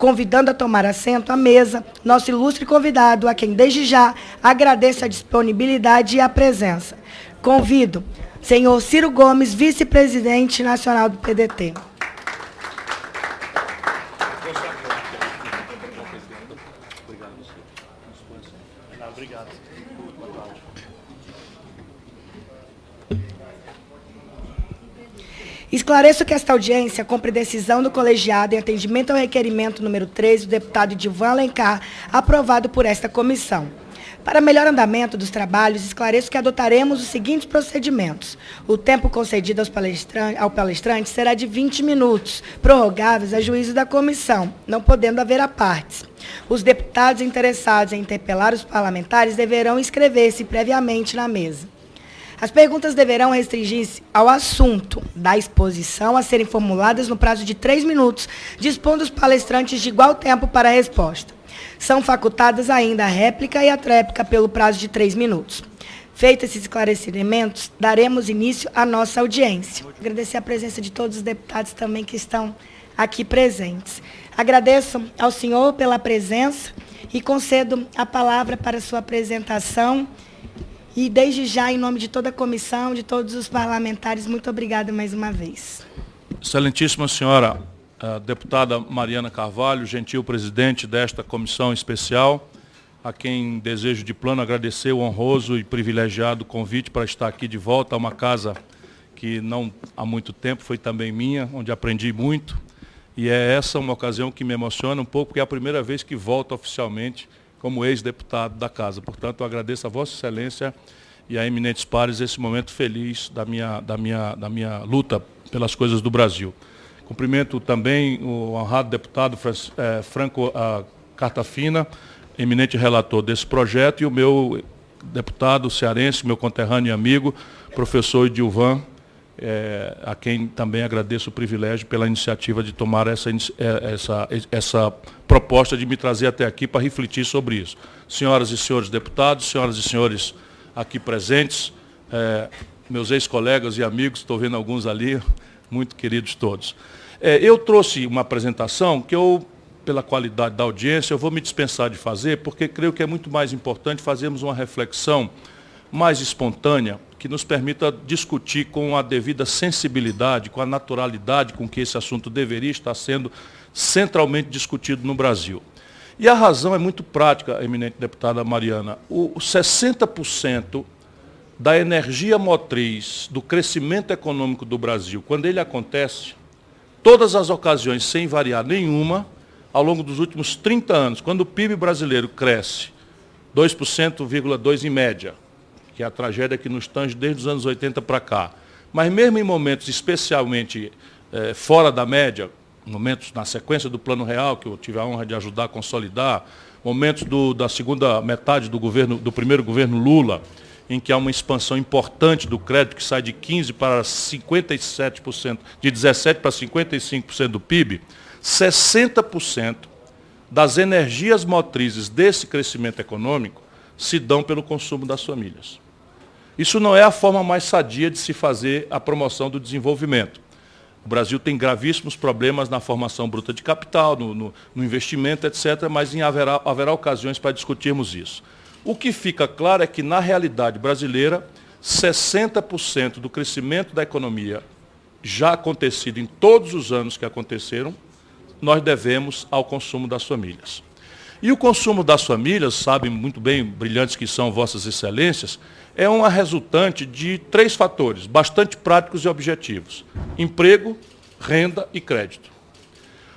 convidando a tomar assento à mesa nosso ilustre convidado, a quem desde já agradeço a disponibilidade e a presença. Convido senhor Ciro Gomes, vice-presidente nacional do PDT. Esclareço que esta audiência cumpre decisão do colegiado em atendimento ao requerimento número 3 do deputado Divan Alencar, aprovado por esta comissão. Para melhor andamento dos trabalhos, esclareço que adotaremos os seguintes procedimentos. O tempo concedido palestrantes, ao palestrante será de 20 minutos, prorrogáveis a juízo da comissão, não podendo haver apartes. Os deputados interessados em interpelar os parlamentares deverão inscrever-se previamente na mesa. As perguntas deverão restringir-se ao assunto da exposição a serem formuladas no prazo de três minutos, dispondo os palestrantes de igual tempo para a resposta. São facultadas ainda a réplica e a tréplica pelo prazo de três minutos. Feitos esses esclarecimentos, daremos início à nossa audiência. Agradecer a presença de todos os deputados também que estão aqui presentes. Agradeço ao senhor pela presença e concedo a palavra para sua apresentação. E desde já, em nome de toda a comissão, de todos os parlamentares, muito obrigada mais uma vez. Excelentíssima senhora a deputada Mariana Carvalho, gentil presidente desta comissão especial, a quem desejo de plano agradecer o honroso e privilegiado convite para estar aqui de volta a uma casa que não há muito tempo foi também minha, onde aprendi muito. E é essa uma ocasião que me emociona um pouco, porque é a primeira vez que volto oficialmente como ex-deputado da casa. Portanto, eu agradeço a Vossa Excelência e a eminentes pares esse momento feliz da minha, da minha, da minha luta pelas coisas do Brasil. Cumprimento também o honrado deputado eh, Franco Cartafina, eminente relator desse projeto, e o meu deputado cearense, meu conterrâneo e amigo, professor Edilvan, é, a quem também agradeço o privilégio pela iniciativa de tomar essa, eh, essa, essa proposta de me trazer até aqui para refletir sobre isso. Senhoras e senhores deputados, senhoras e senhores aqui presentes, é, meus ex-colegas e amigos, estou vendo alguns ali, muito queridos todos. É, eu trouxe uma apresentação que eu, pela qualidade da audiência, eu vou me dispensar de fazer, porque creio que é muito mais importante fazermos uma reflexão mais espontânea, que nos permita discutir com a devida sensibilidade, com a naturalidade com que esse assunto deveria estar sendo centralmente discutido no Brasil. E a razão é muito prática, eminente deputada Mariana. O 60% da energia motriz do crescimento econômico do Brasil, quando ele acontece, todas as ocasiões, sem variar nenhuma, ao longo dos últimos 30 anos, quando o PIB brasileiro cresce 2,2% em média, que é a tragédia que nos tange desde os anos 80 para cá. Mas mesmo em momentos especialmente eh, fora da média, momentos na sequência do Plano Real, que eu tive a honra de ajudar a consolidar, momentos do, da segunda metade do, governo, do primeiro governo Lula, em que há uma expansão importante do crédito, que sai de 15% para 57%, de 17% para 55% do PIB, 60% das energias motrizes desse crescimento econômico se dão pelo consumo das famílias. Isso não é a forma mais sadia de se fazer a promoção do desenvolvimento. O Brasil tem gravíssimos problemas na formação bruta de capital, no, no, no investimento, etc., mas em haverá, haverá ocasiões para discutirmos isso. O que fica claro é que, na realidade brasileira, 60% do crescimento da economia já acontecido em todos os anos que aconteceram, nós devemos ao consumo das famílias. E o consumo das famílias, sabem muito bem, brilhantes que são vossas excelências, é uma resultante de três fatores, bastante práticos e objetivos. Emprego, renda e crédito.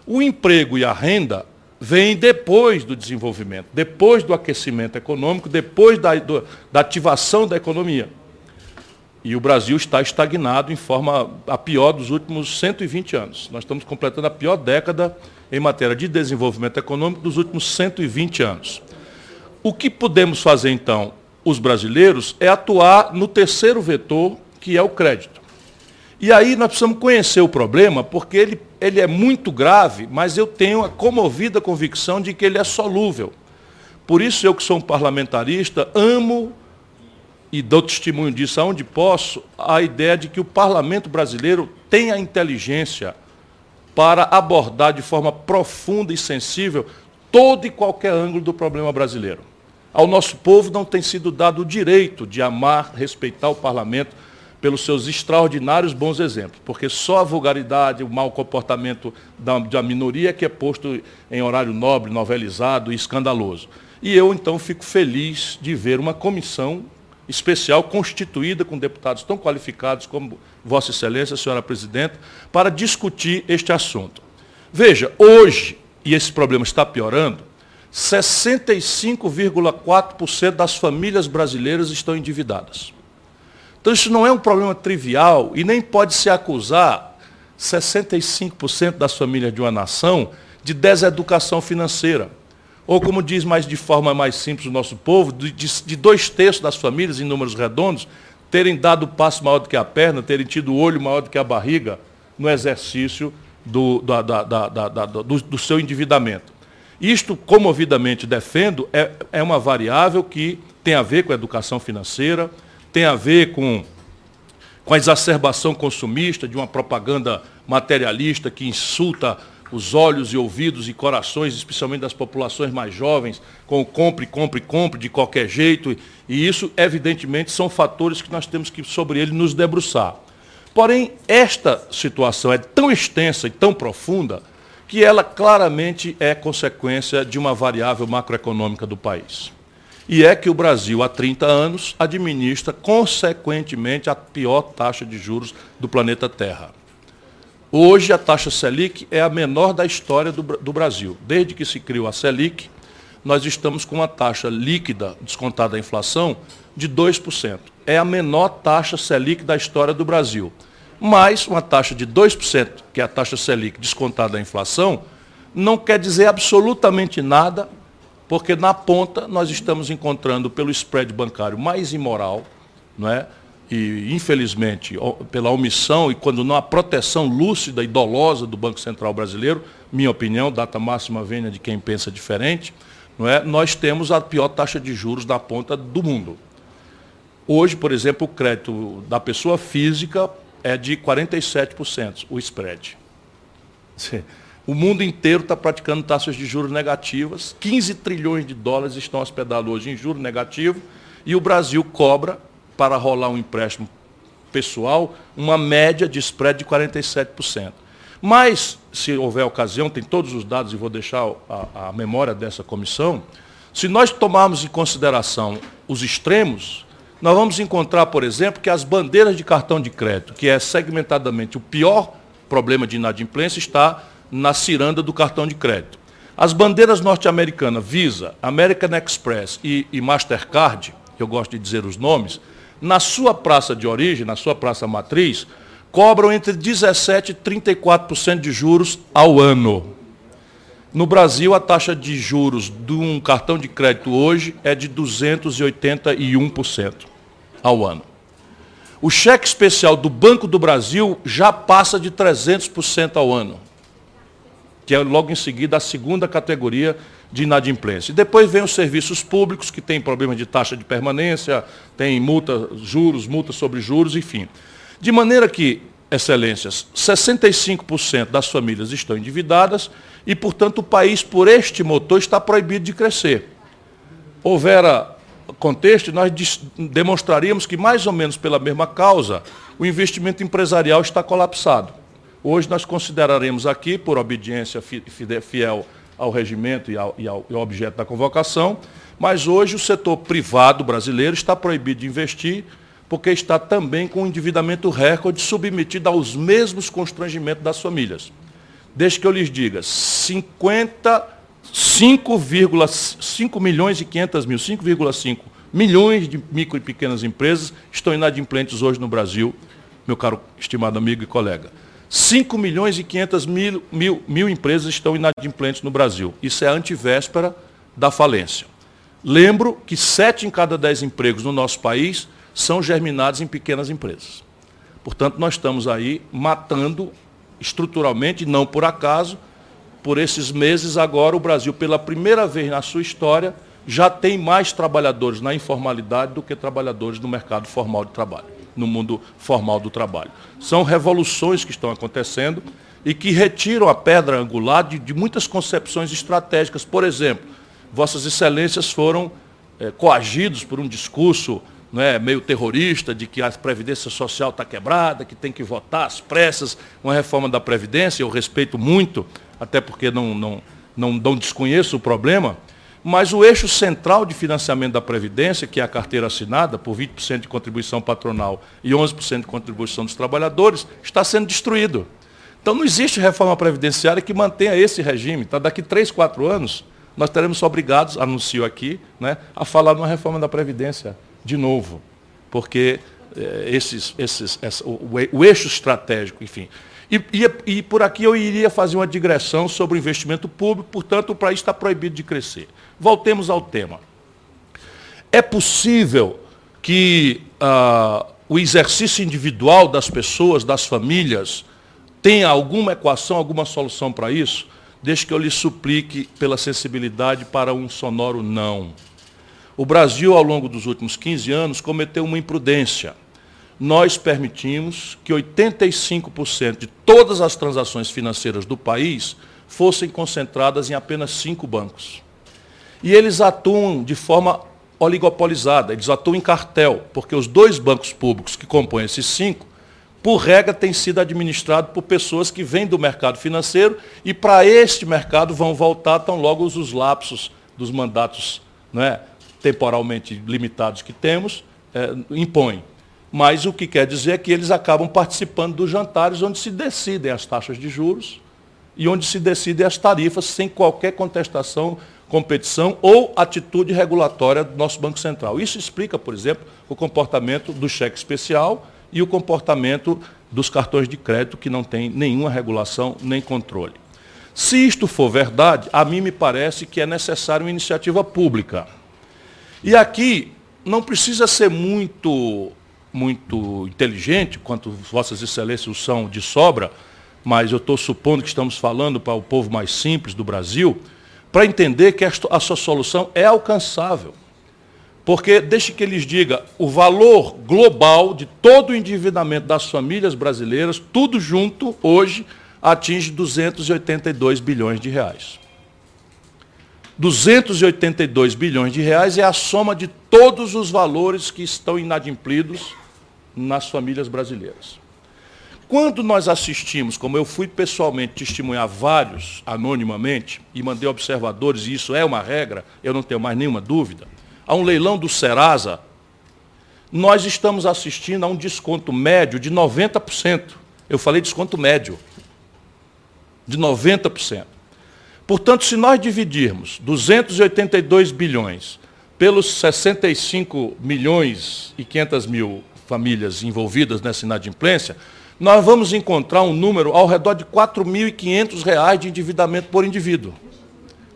O emprego e a renda vêm depois do desenvolvimento, depois do aquecimento econômico, depois da, do, da ativação da economia. E o Brasil está estagnado em forma a pior dos últimos 120 anos. Nós estamos completando a pior década em matéria de desenvolvimento econômico dos últimos 120 anos. O que podemos fazer, então, os brasileiros, é atuar no terceiro vetor, que é o crédito. E aí nós precisamos conhecer o problema, porque ele, ele é muito grave, mas eu tenho a comovida convicção de que ele é solúvel. Por isso, eu que sou um parlamentarista, amo e dou testemunho disso aonde posso, a ideia de que o parlamento brasileiro tem a inteligência para abordar de forma profunda e sensível todo e qualquer ângulo do problema brasileiro. Ao nosso povo não tem sido dado o direito de amar, respeitar o parlamento pelos seus extraordinários bons exemplos, porque só a vulgaridade, o mau comportamento da, da minoria é que é posto em horário nobre, novelizado e escandaloso. E eu, então, fico feliz de ver uma comissão especial constituída com deputados tão qualificados como Vossa Excelência, senhora Presidenta, para discutir este assunto. Veja, hoje, e esse problema está piorando, 65,4% das famílias brasileiras estão endividadas. Então isso não é um problema trivial e nem pode se acusar 65% das famílias de uma nação de deseducação financeira. Ou como diz mais de forma mais simples o nosso povo, de, de dois terços das famílias, em números redondos, terem dado passo maior do que a perna, terem tido o olho maior do que a barriga no exercício do, da, da, da, do, do seu endividamento. Isto, comovidamente defendo, é, é uma variável que tem a ver com a educação financeira, tem a ver com, com a exacerbação consumista de uma propaganda materialista que insulta os olhos e ouvidos e corações, especialmente das populações mais jovens, com o compre, compre, compre de qualquer jeito. E isso, evidentemente, são fatores que nós temos que, sobre ele, nos debruçar. Porém, esta situação é tão extensa e tão profunda que ela claramente é consequência de uma variável macroeconômica do país. E é que o Brasil, há 30 anos, administra, consequentemente, a pior taxa de juros do planeta Terra. Hoje, a taxa Selic é a menor da história do, do Brasil. Desde que se criou a Selic, nós estamos com uma taxa líquida, descontada da inflação, de 2%. É a menor taxa Selic da história do Brasil mas uma taxa de 2%, que é a taxa Selic descontada da inflação, não quer dizer absolutamente nada, porque na ponta nós estamos encontrando pelo spread bancário mais imoral, não é? e infelizmente pela omissão e quando não há proteção lúcida e dolosa do Banco Central Brasileiro, minha opinião, data máxima vênia de quem pensa diferente, não é? nós temos a pior taxa de juros da ponta do mundo. Hoje, por exemplo, o crédito da pessoa física é de 47%, o spread. O mundo inteiro está praticando taxas de juros negativas, 15 trilhões de dólares estão hospedados hoje em juros negativos, e o Brasil cobra, para rolar um empréstimo pessoal, uma média de spread de 47%. Mas, se houver ocasião, tem todos os dados e vou deixar a, a memória dessa comissão, se nós tomarmos em consideração os extremos, nós vamos encontrar, por exemplo, que as bandeiras de cartão de crédito, que é segmentadamente o pior problema de inadimplência, está na ciranda do cartão de crédito. As bandeiras norte-americanas Visa, American Express e, e Mastercard, eu gosto de dizer os nomes, na sua praça de origem, na sua praça matriz, cobram entre 17% e 34% de juros ao ano. No Brasil, a taxa de juros de um cartão de crédito hoje é de 281% ao ano. O cheque especial do Banco do Brasil já passa de 300% ao ano, que é logo em seguida a segunda categoria de inadimplência. E depois vem os serviços públicos, que tem problema de taxa de permanência, tem multa, juros, multa sobre juros, enfim. De maneira que, excelências, 65% das famílias estão endividadas e, portanto, o país, por este motor, está proibido de crescer. Houvera contexto, nós demonstraríamos que, mais ou menos pela mesma causa, o investimento empresarial está colapsado. Hoje nós consideraremos aqui, por obediência fiel ao regimento e ao, objeto da convocação, mas hoje o setor privado brasileiro está proibido de investir, porque está também com um endividamento recorde submetido aos mesmos constrangimentos das famílias. Desde que eu lhes diga, 50 5,5 milhões e 500 mil, 5,5 milhões de micro e pequenas empresas estão inadimplentes hoje no Brasil, meu caro estimado amigo e colega. 5 milhões e 500 mil, mil, mil empresas estão inadimplentes no Brasil. Isso é a antivéspera da falência. Lembro que 7 em cada 10 empregos no nosso país são germinados em pequenas empresas. Portanto, nós estamos aí matando estruturalmente, não por acaso, por esses meses, agora o Brasil, pela primeira vez na sua história, já tem mais trabalhadores na informalidade do que trabalhadores no mercado formal de trabalho, no mundo formal do trabalho. São revoluções que estão acontecendo e que retiram a pedra angular de, de muitas concepções estratégicas. Por exemplo, Vossas Excelências foram é, coagidos por um discurso é, meio terrorista de que a Previdência Social está quebrada, que tem que votar às pressas uma reforma da Previdência. Eu respeito muito, até porque não, não, não, não desconheço o problema. Mas o eixo central de financiamento da Previdência, que é a carteira assinada, por 20% de contribuição patronal e 11% de contribuição dos trabalhadores, está sendo destruído. Então não existe reforma previdenciária que mantenha esse regime. Tá? Daqui 3, 4 anos, nós teremos obrigados, anuncio aqui, né, a falar numa reforma da Previdência de novo. Porque esses, esses, essa, o, o, eixo estratégico, enfim. E, e, e por aqui eu iria fazer uma digressão sobre o investimento público, portanto, o país está proibido de crescer. Voltemos ao tema. É possível que ah, o exercício individual das pessoas, das famílias, tenha alguma equação, alguma solução para isso? Deixe que eu lhe suplique pela sensibilidade para um sonoro não. O Brasil, ao longo dos últimos 15 anos, cometeu uma imprudência. Nós permitimos que 85% de todas as transações financeiras do país fossem concentradas em apenas cinco bancos. E eles atuam de forma oligopolizada, eles atuam em cartel, porque os dois bancos públicos que compõem esses cinco, por regra, têm sido administrados por pessoas que vêm do mercado financeiro e para este mercado vão voltar tão logo os lapsos dos mandatos né, temporalmente limitados que temos é, impõem. Mas o que quer dizer é que eles acabam participando dos jantares onde se decidem as taxas de juros e onde se decidem as tarifas sem qualquer contestação competição ou atitude regulatória do nosso Banco Central. Isso explica, por exemplo, o comportamento do cheque especial e o comportamento dos cartões de crédito, que não tem nenhuma regulação nem controle. Se isto for verdade, a mim me parece que é necessária uma iniciativa pública. E aqui não precisa ser muito, muito inteligente, quanto Vossas Excelências são de sobra, mas eu estou supondo que estamos falando para o povo mais simples do Brasil, para entender que a sua solução é alcançável. Porque, deixe que eles diga, o valor global de todo o endividamento das famílias brasileiras, tudo junto, hoje, atinge 282 bilhões de reais. 282 bilhões de reais é a soma de todos os valores que estão inadimplidos nas famílias brasileiras. Quando nós assistimos, como eu fui pessoalmente testemunhar vários anonimamente, e mandei observadores, e isso é uma regra, eu não tenho mais nenhuma dúvida, a um leilão do Serasa, nós estamos assistindo a um desconto médio de 90%. Eu falei desconto médio. De 90%. Portanto, se nós dividirmos 282 bilhões pelos 65 milhões e 500 mil famílias envolvidas nessa inadimplência, nós vamos encontrar um número ao redor de R$ 4.500 de endividamento por indivíduo.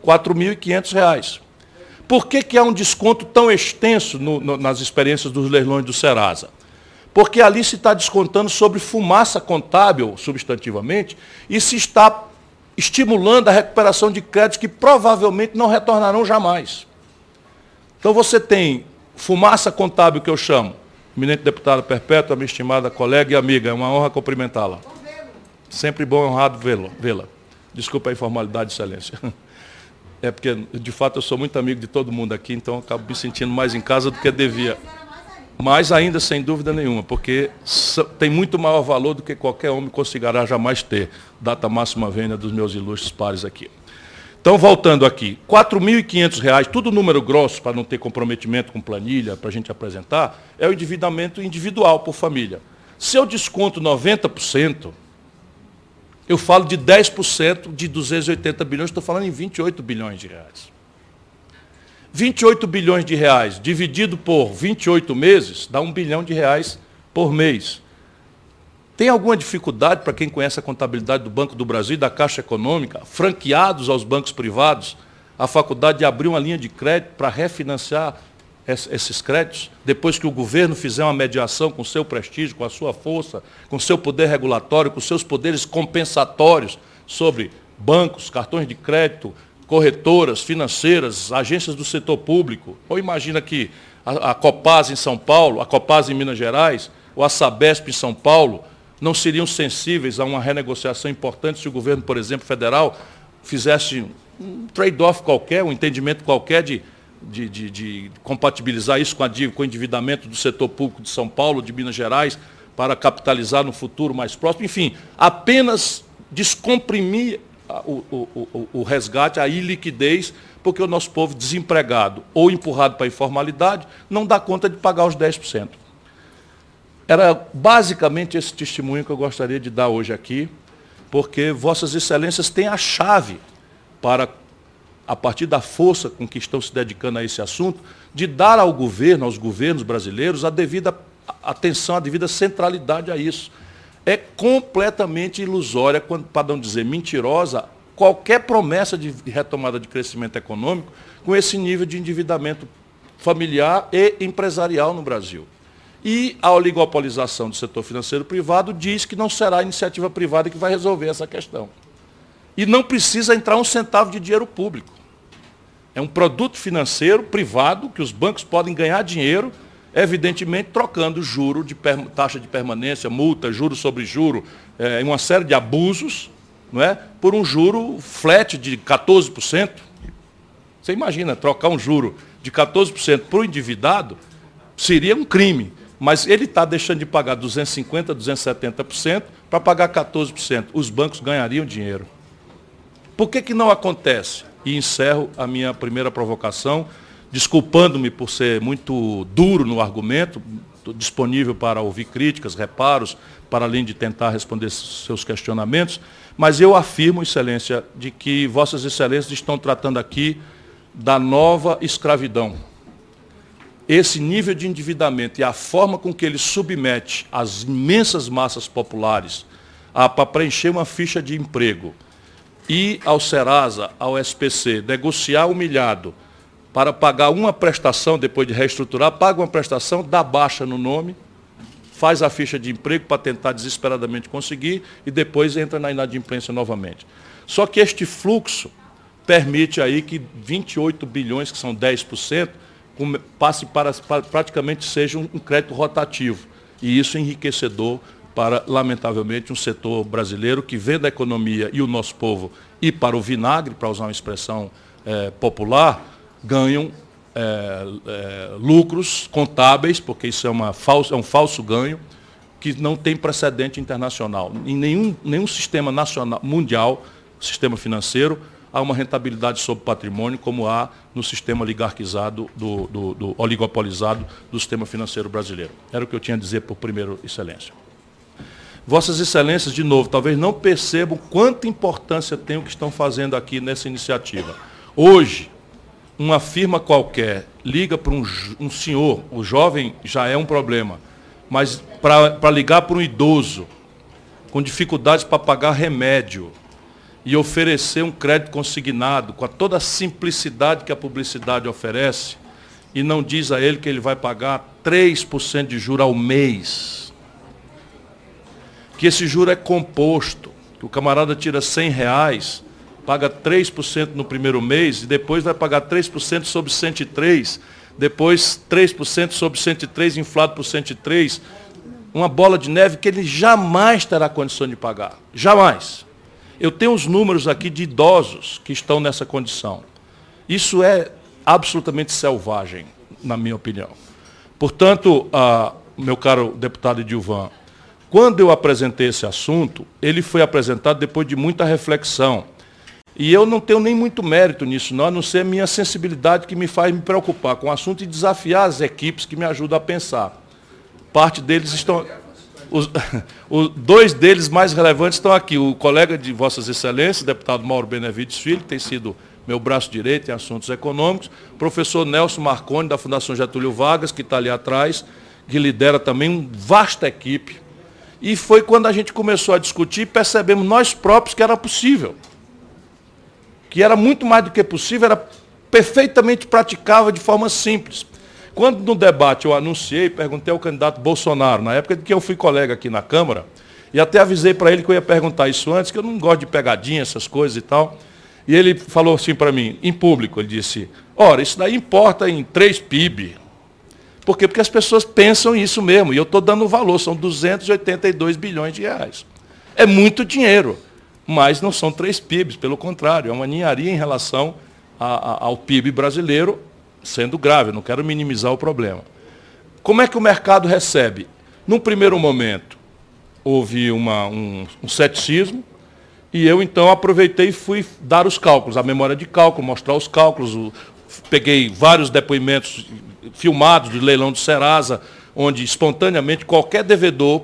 R$ 4.500. Por que, que há um desconto tão extenso no, no, nas experiências dos leilões do Serasa? Porque ali se está descontando sobre fumaça contábil, substantivamente, e se está estimulando a recuperação de créditos que provavelmente não retornarão jamais. Então você tem fumaça contábil, que eu chamo, Eminente deputada Perpétua, minha estimada colega e amiga, é uma honra cumprimentá-la. Sempre bom e honrado vê-la. Vê Desculpa a informalidade, excelência. É porque, de fato, eu sou muito amigo de todo mundo aqui, então acabo me sentindo mais em casa do que devia. Mais ainda, sem dúvida nenhuma, porque tem muito maior valor do que qualquer homem conseguirá jamais ter. Data máxima vênia dos meus ilustres pares aqui. Então, voltando aqui, R$ 4.500, tudo número grosso, para não ter comprometimento com planilha, para a gente apresentar, é o endividamento individual por família. Se eu desconto 90%, eu falo de 10% de 280 bilhões, estou falando em 28 bilhões de reais. 28 bilhões de reais dividido por 28 meses dá 1 bilhão de reais por mês. Tem alguma dificuldade para quem conhece a contabilidade do Banco do Brasil e da Caixa Econômica, franqueados aos bancos privados, a faculdade de abrir uma linha de crédito para refinanciar esses créditos, depois que o governo fizer uma mediação com seu prestígio, com a sua força, com seu poder regulatório, com seus poderes compensatórios sobre bancos, cartões de crédito, corretoras financeiras, agências do setor público. Ou imagina que a, a Copasa em São Paulo, a Copasa em Minas Gerais, ou a Sabesp em São Paulo, não seriam sensíveis a uma renegociação importante se o governo, por exemplo, federal, fizesse um trade-off qualquer, um entendimento qualquer de, de, de, de compatibilizar isso com, a, com o endividamento do setor público de São Paulo, de Minas Gerais, para capitalizar no futuro mais próximo. Enfim, apenas descomprimir o, o, o, o resgate, a iliquidez, porque o nosso povo desempregado ou empurrado para a informalidade não dá conta de pagar os 10%. Era basicamente esse testemunho que eu gostaria de dar hoje aqui, porque Vossas Excelências têm a chave para, a partir da força com que estão se dedicando a esse assunto, de dar ao governo, aos governos brasileiros, a devida atenção, a devida centralidade a isso. É completamente ilusória, para não dizer mentirosa, qualquer promessa de retomada de crescimento econômico com esse nível de endividamento familiar e empresarial no Brasil. E a oligopolização do setor financeiro privado diz que não será a iniciativa privada que vai resolver essa questão. E não precisa entrar um centavo de dinheiro público. É um produto financeiro privado que os bancos podem ganhar dinheiro, evidentemente trocando juro de taxa de permanência, multa, juro sobre juro, é, uma série de abusos, não é? por um juro flat de 14%. Você imagina, trocar um juro de 14% para o endividado seria um crime. Mas ele está deixando de pagar 250%, 270% para pagar 14%. Os bancos ganhariam dinheiro. Por que, que não acontece? E encerro a minha primeira provocação, desculpando-me por ser muito duro no argumento, disponível para ouvir críticas, reparos, para além de tentar responder seus questionamentos, mas eu afirmo, Excelência, de que Vossas Excelências estão tratando aqui da nova escravidão esse nível de endividamento e a forma com que ele submete as imensas massas populares para preencher uma ficha de emprego e ao Serasa, ao SPC, negociar humilhado para pagar uma prestação, depois de reestruturar, paga uma prestação, dá baixa no nome, faz a ficha de emprego para tentar desesperadamente conseguir e depois entra na inadimplência novamente. Só que este fluxo permite aí que 28 bilhões, que são 10%, passe para, praticamente seja um, crédito rotativo. E isso é enriquecedor para, lamentavelmente, um setor brasileiro que vê da economia e o nosso povo e para o vinagre, para usar uma expressão é, popular, ganham é, é, lucros contábeis, porque isso é, uma falso, é um falso ganho, que não tem precedente internacional. Em nenhum, nenhum sistema nacional, mundial, sistema financeiro, há uma rentabilidade sobre patrimônio, como há no sistema oligarquizado, do, do, do, oligopolizado do sistema financeiro brasileiro. Era o que eu tinha a dizer por primeiro, Excelência. Vossas Excelências, de novo, talvez não percebam quanta importância tem o que estão fazendo aqui nessa iniciativa. Hoje, uma firma qualquer liga para um, um senhor, o jovem já é um problema, mas para ligar para um idoso, com dificuldades para pagar remédio, e oferecer um crédito consignado com toda a simplicidade que a publicidade oferece e não diz a ele que ele vai pagar 3% de juro ao mês. Que esse juro é composto, que o camarada tira 100 reais, paga 3% no primeiro mês e depois vai pagar 3% sobre 103, depois 3% sobre 103 inflado por 103, uma bola de neve que ele jamais terá condição de pagar. Jamais. Eu tenho os números aqui de idosos que estão nessa condição. Isso é absolutamente selvagem, na minha opinião. Portanto, ah, meu caro deputado Edilvan, quando eu apresentei esse assunto, ele foi apresentado depois de muita reflexão. E eu não tenho nem muito mérito nisso, não, a não ser a minha sensibilidade que me faz me preocupar com o assunto e desafiar as equipes que me ajudam a pensar. Parte deles estão. Os, os, dois deles mais relevantes estão aqui. O colega de Vossas Excelências, deputado Mauro Benevides Filho, que tem sido meu braço direito em assuntos econômicos, professor Nelson Marconi, da Fundação Getúlio Vargas, que está ali atrás, que lidera também uma vasta equipe. E foi quando a gente começou a discutir e percebemos nós próprios que era possível. Que era muito mais do que possível, era perfeitamente praticável de forma simples. Quando no debate eu anunciei, perguntei ao candidato Bolsonaro, na época de que eu fui colega aqui na Câmara, e até avisei para ele que eu ia perguntar isso antes, que eu não gosto de pegadinha, essas coisas e tal. E ele falou assim para mim, em público, ele disse, ora, isso daí importa em três PIB. Por quê? Porque as pessoas pensam isso mesmo. E eu estou dando valor, são 282 bilhões de reais. É muito dinheiro, mas não são três PIBs, pelo contrário, é uma ninharia em relação a, a, ao PIB brasileiro, sendo grave, não quero minimizar o problema. Como é que o mercado recebe? Num primeiro momento, houve uma, um, um ceticismo, e eu então aproveitei e fui dar os cálculos, a memória de cálculo, mostrar os cálculos. O, peguei vários depoimentos filmados do leilão do Serasa, onde espontaneamente qualquer devedor,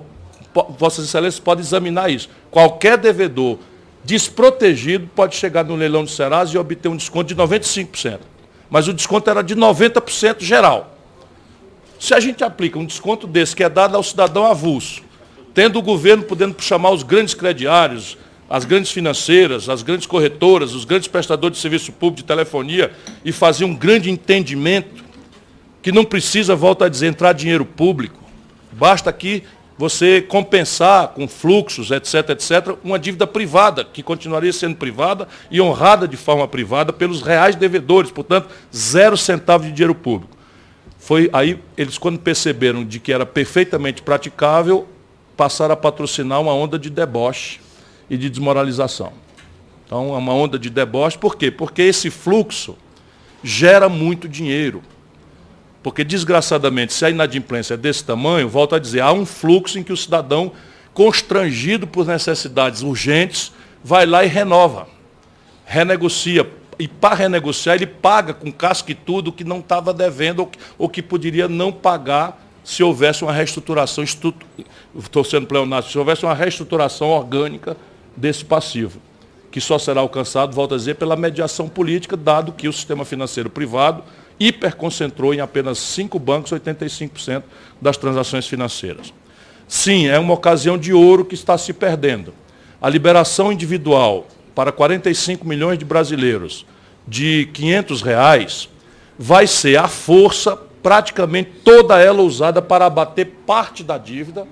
Vossas Excelências podem examinar isso, qualquer devedor desprotegido pode chegar no leilão do Serasa e obter um desconto de 95%. Mas o desconto era de 90% geral. Se a gente aplica um desconto desse que é dado ao cidadão avulso, tendo o governo podendo chamar os grandes crediários, as grandes financeiras, as grandes corretoras, os grandes prestadores de serviço público de telefonia e fazer um grande entendimento que não precisa, volta a dizer, entrar dinheiro público. Basta aqui você compensar com fluxos, etc., etc., uma dívida privada, que continuaria sendo privada e honrada de forma privada pelos reais devedores, portanto, zero centavo de dinheiro público. Foi aí, eles quando perceberam de que era perfeitamente praticável, passaram a patrocinar uma onda de deboche e de desmoralização. Então, é uma onda de deboche, por quê? Porque esse fluxo gera muito dinheiro. Porque, desgraçadamente, se a inadimplência é desse tamanho, volto a dizer, há um fluxo em que o cidadão, constrangido por necessidades urgentes, vai lá e renova, renegocia. E para renegociar, ele paga com casca e tudo o que não estava devendo ou, ou que poderia não pagar se houvesse uma reestruturação, estou sendo pleonástico, se houvesse uma reestruturação orgânica desse passivo, que só será alcançado, volto a dizer, pela mediação política, dado que o sistema financeiro privado hiperconcentrou em apenas cinco bancos 85% das transações financeiras. Sim, é uma ocasião de ouro que está se perdendo. A liberação individual para 45 milhões de brasileiros de 500 reais vai ser a força, praticamente toda ela usada para abater parte da dívida,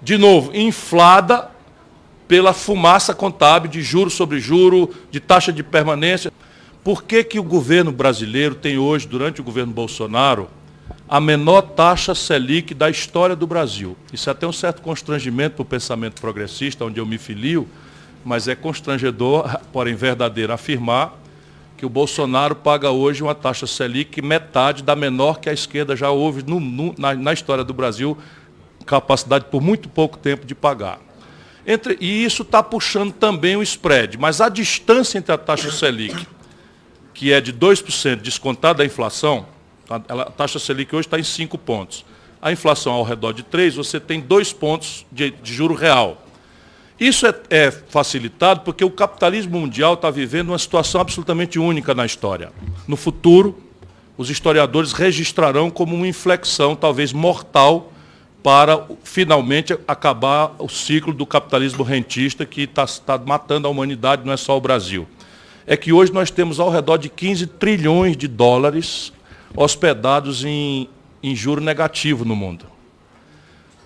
de novo, inflada pela fumaça contábil de juro sobre juro, de taxa de permanência. Por que, que o governo brasileiro tem hoje, durante o governo Bolsonaro, a menor taxa Selic da história do Brasil? Isso é até um certo constrangimento para o pensamento progressista, onde eu me filio, mas é constrangedor, porém verdadeiro, afirmar que o Bolsonaro paga hoje uma taxa Selic metade da menor que a esquerda já houve no, no, na, na, história do Brasil, capacidade por muito pouco tempo de pagar. Entre, e isso está puxando também o spread, mas a distância entre a taxa Selic que é de 2% descontada a inflação, a taxa Selic hoje está em 5 pontos. A inflação ao redor de 3, você tem 2 pontos de, de juro real. Isso é, é, facilitado porque o capitalismo mundial está vivendo uma situação absolutamente única na história. No futuro, os historiadores registrarão como uma inflexão, talvez mortal, para finalmente acabar o ciclo do capitalismo rentista que está tá matando a humanidade, não é só o Brasil é que hoje nós temos ao redor de 15 trilhões de dólares hospedados em, em juro negativo no mundo.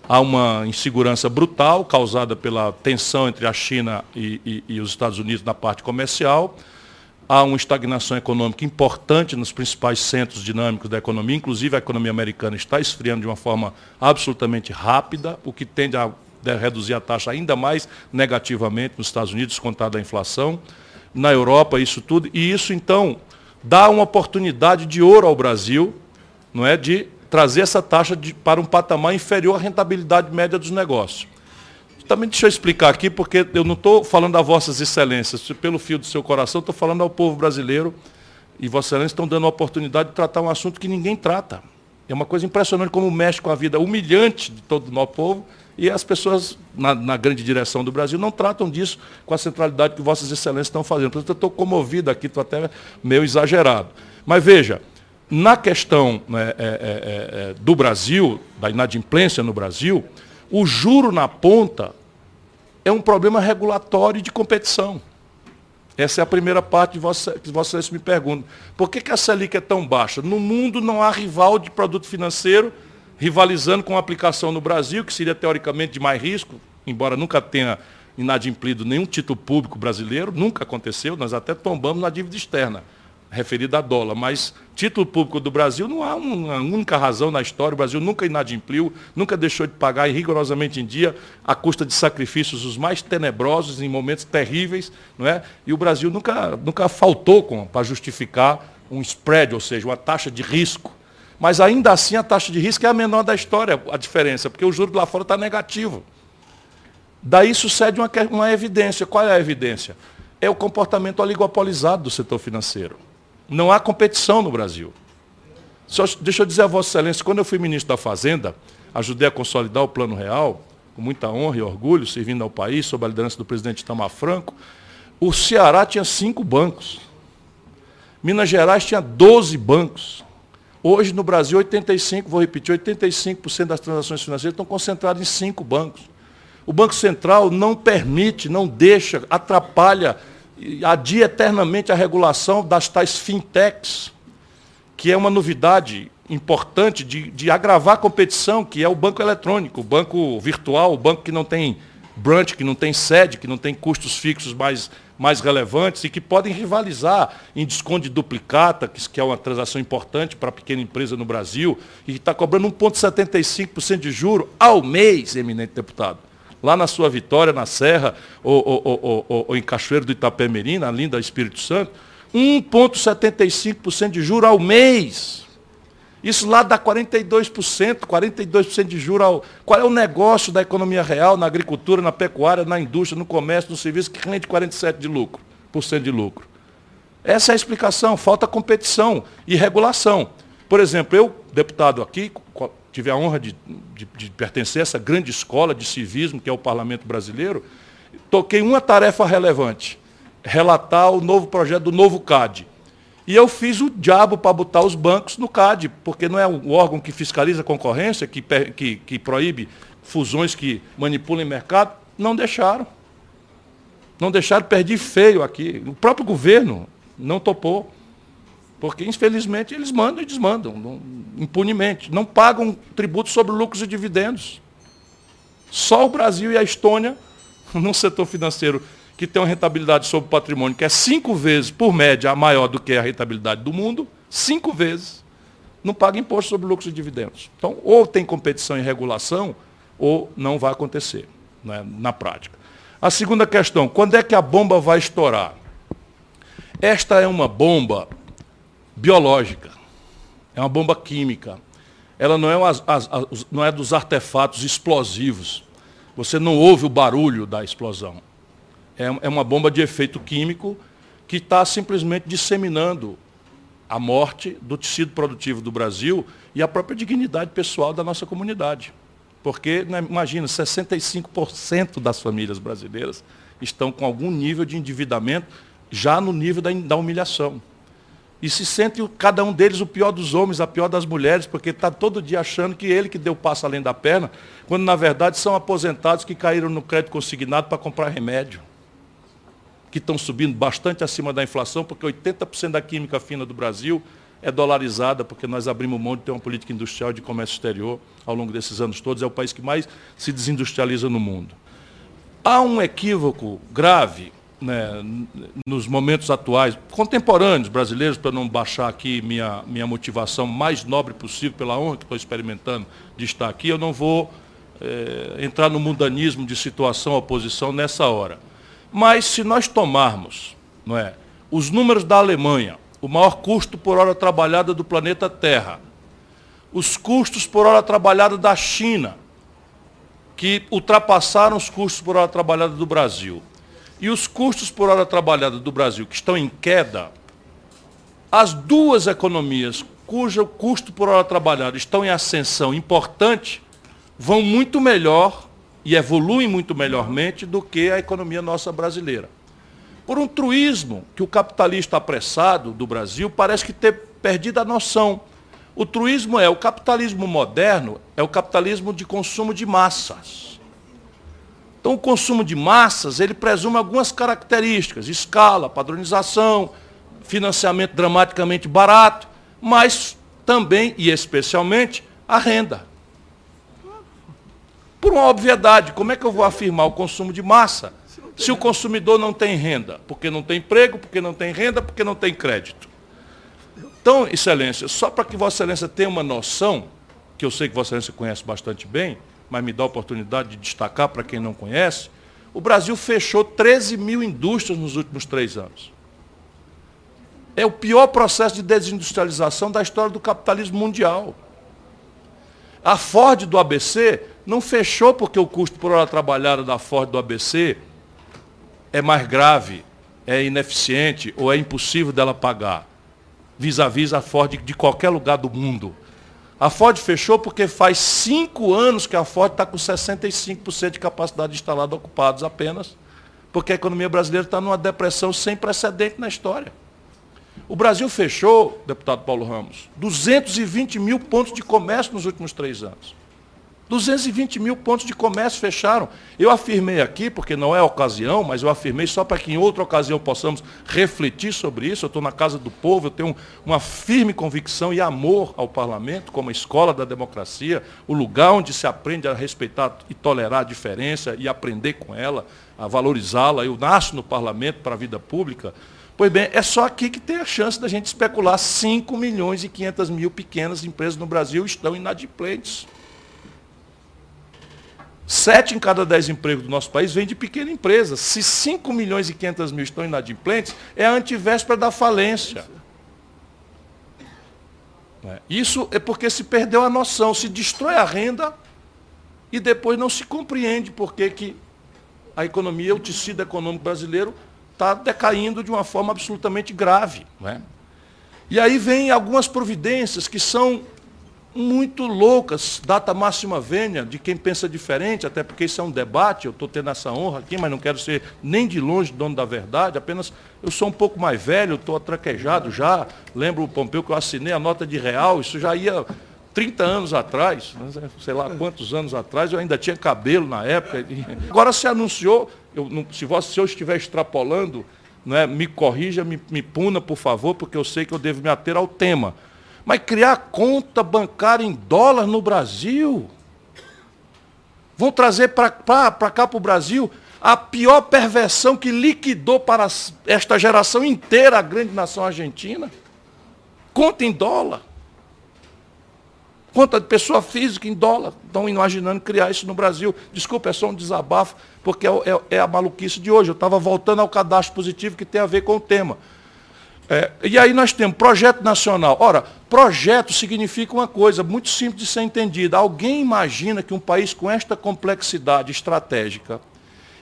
Há uma insegurança brutal causada pela tensão entre a China e, e, e os Estados Unidos na parte comercial. Há uma estagnação econômica importante nos principais centros dinâmicos da economia, inclusive a economia americana está esfriando de uma forma absolutamente rápida, o que tende a reduzir a taxa ainda mais negativamente nos Estados Unidos, contada a inflação na Europa, isso tudo, e isso então dá uma oportunidade de ouro ao Brasil, não é, de trazer essa taxa de, para um patamar inferior à rentabilidade média dos negócios. Também deixa eu explicar aqui, porque eu não estou falando a vossas excelências, pelo fio do seu coração, estou falando ao povo brasileiro, e vossas excelências estão dando a oportunidade de tratar um assunto que ninguém trata. É uma coisa impressionante como mexe com a vida humilhante de todo o nosso povo, e as pessoas, na, na, grande direção do Brasil, não tratam disso com a centralidade que Vossas Excelências estão fazendo. Portanto, eu estou comovido aqui, estou até meio exagerado. Mas veja, na questão né, é, é, é, é, do Brasil, da inadimplência no Brasil, o juro na ponta é um problema regulatório de competição. Essa é a primeira parte que Vossa Excelência me pergunta. Por que, que a Selic é tão baixa? No mundo não há rival de produto financeiro rivalizando com a aplicação no Brasil, que seria teoricamente de mais risco, embora nunca tenha inadimplido nenhum título público brasileiro, nunca aconteceu, nós até tombamos na dívida externa. referida a dólar, mas título público do Brasil não há uma única razão na história. O Brasil nunca inadimpliu, nunca deixou de pagar rigorosamente em dia, à custa de sacrifícios os mais tenebrosos, em momentos terríveis. Não é? E o Brasil nunca, nunca faltou para justificar um spread, ou seja, uma taxa de risco. Mas ainda assim a taxa de risco é a menor da história, a diferença, porque o juro lá fora está negativo. Daí sucede uma, uma evidência. Qual é a evidência? É o comportamento oligopolizado do setor financeiro. Não há competição no Brasil. Só, deixa eu dizer a Vossa Excelência, quando eu fui ministro da Fazenda, ajudei a consolidar o Plano Real, com muita honra e orgulho, servindo ao país, sob a liderança do presidente Itamar Franco, o Ceará tinha cinco bancos. Minas Gerais tinha 12 bancos. Hoje, no Brasil, 85%, vou repetir, 85% das transações financeiras estão concentradas em cinco bancos. O Banco Central não permite, não deixa, atrapalha adia eternamente a regulação das tais fintechs, que é uma novidade importante de, de agravar a competição, que é o banco eletrônico, o banco virtual, o banco que não tem branch, que não tem sede, que não tem custos fixos mais, mais relevantes e que podem rivalizar em desconto de duplicata, que é uma transação importante para a pequena empresa no Brasil, e que está cobrando 1,75% de juro ao mês, eminente deputado lá na sua Vitória, na Serra, ou, ou, ou, ou em Cachoeiro do Itapemirim, na linda Espírito Santo, 1,75% de juro ao mês. Isso lá dá 42%, 42% de juro ao. Qual é o negócio da economia real, na agricultura, na pecuária, na indústria, no comércio, no serviço, que rende 47% de lucro, por cento de lucro? Essa é a explicação, falta competição e regulação. Por exemplo, eu, deputado aqui, tive a honra de, de, de, pertencer a essa grande escola de civismo que é o Parlamento Brasileiro, toquei uma tarefa relevante, relatar o novo projeto do novo CAD. E eu fiz o diabo para botar os bancos no CAD, porque não é o órgão que fiscaliza a concorrência, que, que, que proíbe fusões que manipulam o mercado. Não deixaram. Não deixaram, perdi feio aqui. O próprio governo não topou. Porque, infelizmente, eles mandam e desmandam, impunemente. Não pagam tributo sobre lucros e dividendos. Só o Brasil e a Estônia, num setor financeiro que tem uma rentabilidade sobre o patrimônio que é cinco vezes, por média, maior do que a rentabilidade do mundo, cinco vezes, não paga imposto sobre lucros e dividendos. Então, ou tem competição e regulação, ou não vai acontecer né, na prática. A segunda questão, quando é que a bomba vai estourar? Esta é uma bomba biológica, é uma bomba química. Ela não é, as, as, as, não é dos artefatos explosivos. Você não ouve o barulho da explosão. É, é uma bomba de efeito químico que está simplesmente disseminando a morte do tecido produtivo do Brasil e a própria dignidade pessoal da nossa comunidade. Porque, né, imagina, 65% das famílias brasileiras estão com algum nível de endividamento já no nível da, da humilhação e se sente cada um deles o pior dos homens, a pior das mulheres, porque está todo dia achando que ele que deu passo além da perna, quando na verdade são aposentados que caíram no crédito consignado para comprar remédio, que estão subindo bastante acima da inflação, porque 80% da química fina do Brasil é dolarizada, porque nós abrimos mão de ter uma política industrial de comércio exterior ao longo desses anos todos, é o país que mais se desindustrializa no mundo. Há um equívoco grave né, nos momentos atuais, contemporâneos brasileiros, para não baixar aqui minha, minha motivação mais nobre possível, pela honra que estou experimentando de estar aqui, eu não vou é, entrar no mundanismo de situação, oposição nessa hora. Mas se nós tomarmos não é, os números da Alemanha, o maior custo por hora trabalhada do planeta Terra, os custos por hora trabalhada da China, que ultrapassaram os custos por hora trabalhada do Brasil, e os custos por hora trabalhada do Brasil, que estão em queda, as duas economias cujo custo por hora trabalhada estão em ascensão importante, vão muito melhor e evoluem muito melhormente do que a economia nossa brasileira. Por um truísmo que o capitalista apressado do Brasil parece que ter perdido a noção. O truísmo é o capitalismo moderno, é o capitalismo de consumo de massas. Então, o consumo de massas, ele presume algumas características, escala, padronização, financiamento dramaticamente barato, mas também e especialmente a renda. Por uma obviedade, como é que eu vou afirmar o consumo de massa se o consumidor não tem renda? Porque não tem emprego, porque não tem renda, porque não tem crédito. Então, Excelência, só para que Vossa Excelência tenha uma noção, que eu sei que Vossa Excelência conhece bastante bem, mas me dá a oportunidade de destacar para quem não conhece, o Brasil fechou 13 mil indústrias nos últimos três anos. É o pior processo de desindustrialização da história do capitalismo mundial. A Ford do ABC não fechou porque o custo por hora trabalhada da Ford do ABC é mais grave, é ineficiente ou é impossível dela pagar, vis-à-vis -vis a Ford de qualquer lugar do mundo. A Ford fechou porque faz cinco anos que a Ford está com 65% de capacidade instalada ocupados apenas, porque a economia brasileira está numa depressão sem precedente na história. O Brasil fechou, deputado Paulo Ramos, 220 mil pontos de comércio nos últimos três anos. 220 mil pontos de comércio fecharam. Eu afirmei aqui, porque não é ocasião, mas eu afirmei só para que em outra ocasião possamos refletir sobre isso. Eu estou na casa do povo, eu tenho uma firme convicção e amor ao parlamento, como a escola da democracia, o lugar onde se aprende a respeitar e tolerar a diferença e aprender com ela, a valorizá-la. Eu nasço no parlamento para a vida pública. Pois bem, é só aqui que tem a chance da gente especular 5 milhões e 500 mil pequenas empresas no Brasil estão inadimplentes. Sete em cada dez empregos do nosso país vem de pequena empresa. Se 5 milhões e 500 mil estão inadimplentes, é a antivéspera da falência. É. Isso é porque se perdeu a noção, se destrói a renda e depois não se compreende por que, que a economia, o tecido econômico brasileiro está decaindo de uma forma absolutamente grave. É? E aí vem algumas providências que são muito loucas, data máxima vênia, de quem pensa diferente, até porque isso é um debate, eu estou tendo essa honra aqui, mas não quero ser nem de longe dono da verdade, apenas eu sou um pouco mais velho, estou atraquejado já, lembro o Pompeu que eu assinei a nota de real, isso já ia 30 anos atrás, né, sei lá quantos anos atrás, eu ainda tinha cabelo na época. Agora se anunciou, eu, se você se eu estiver extrapolando, né, me corrija, me, me puna, por favor, porque eu sei que eu devo me ater ao tema. Mas criar conta bancária em dólar no Brasil? Vão trazer para cá para o Brasil a pior perversão que liquidou para esta geração inteira a grande nação argentina? Conta em dólar. Conta de pessoa física em dólar. Estão imaginando criar isso no Brasil. Desculpa, é só um desabafo, porque é, é, é a maluquice de hoje. Eu estava voltando ao cadastro positivo que tem a ver com o tema. É, e aí nós temos projeto nacional. Ora, projeto significa uma coisa muito simples de ser entendida. Alguém imagina que um país com esta complexidade estratégica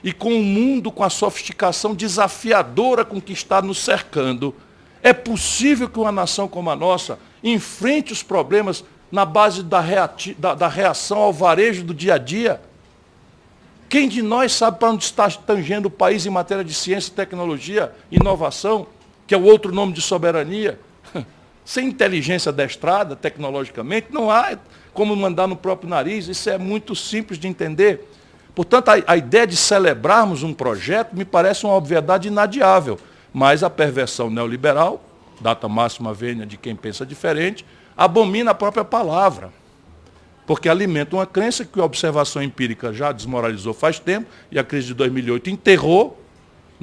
e com um mundo com a sofisticação desafiadora com que está nos cercando, é possível que uma nação como a nossa enfrente os problemas na base da, da, da reação ao varejo do dia a dia? Quem de nós sabe para onde está tangendo o país em matéria de ciência, tecnologia, inovação? Que é o outro nome de soberania, sem inteligência destrada tecnologicamente, não há como mandar no próprio nariz, isso é muito simples de entender. Portanto, a, a ideia de celebrarmos um projeto me parece uma obviedade inadiável, mas a perversão neoliberal, data máxima vênia de quem pensa diferente, abomina a própria palavra, porque alimenta uma crença que a observação empírica já desmoralizou faz tempo, e a crise de 2008 enterrou,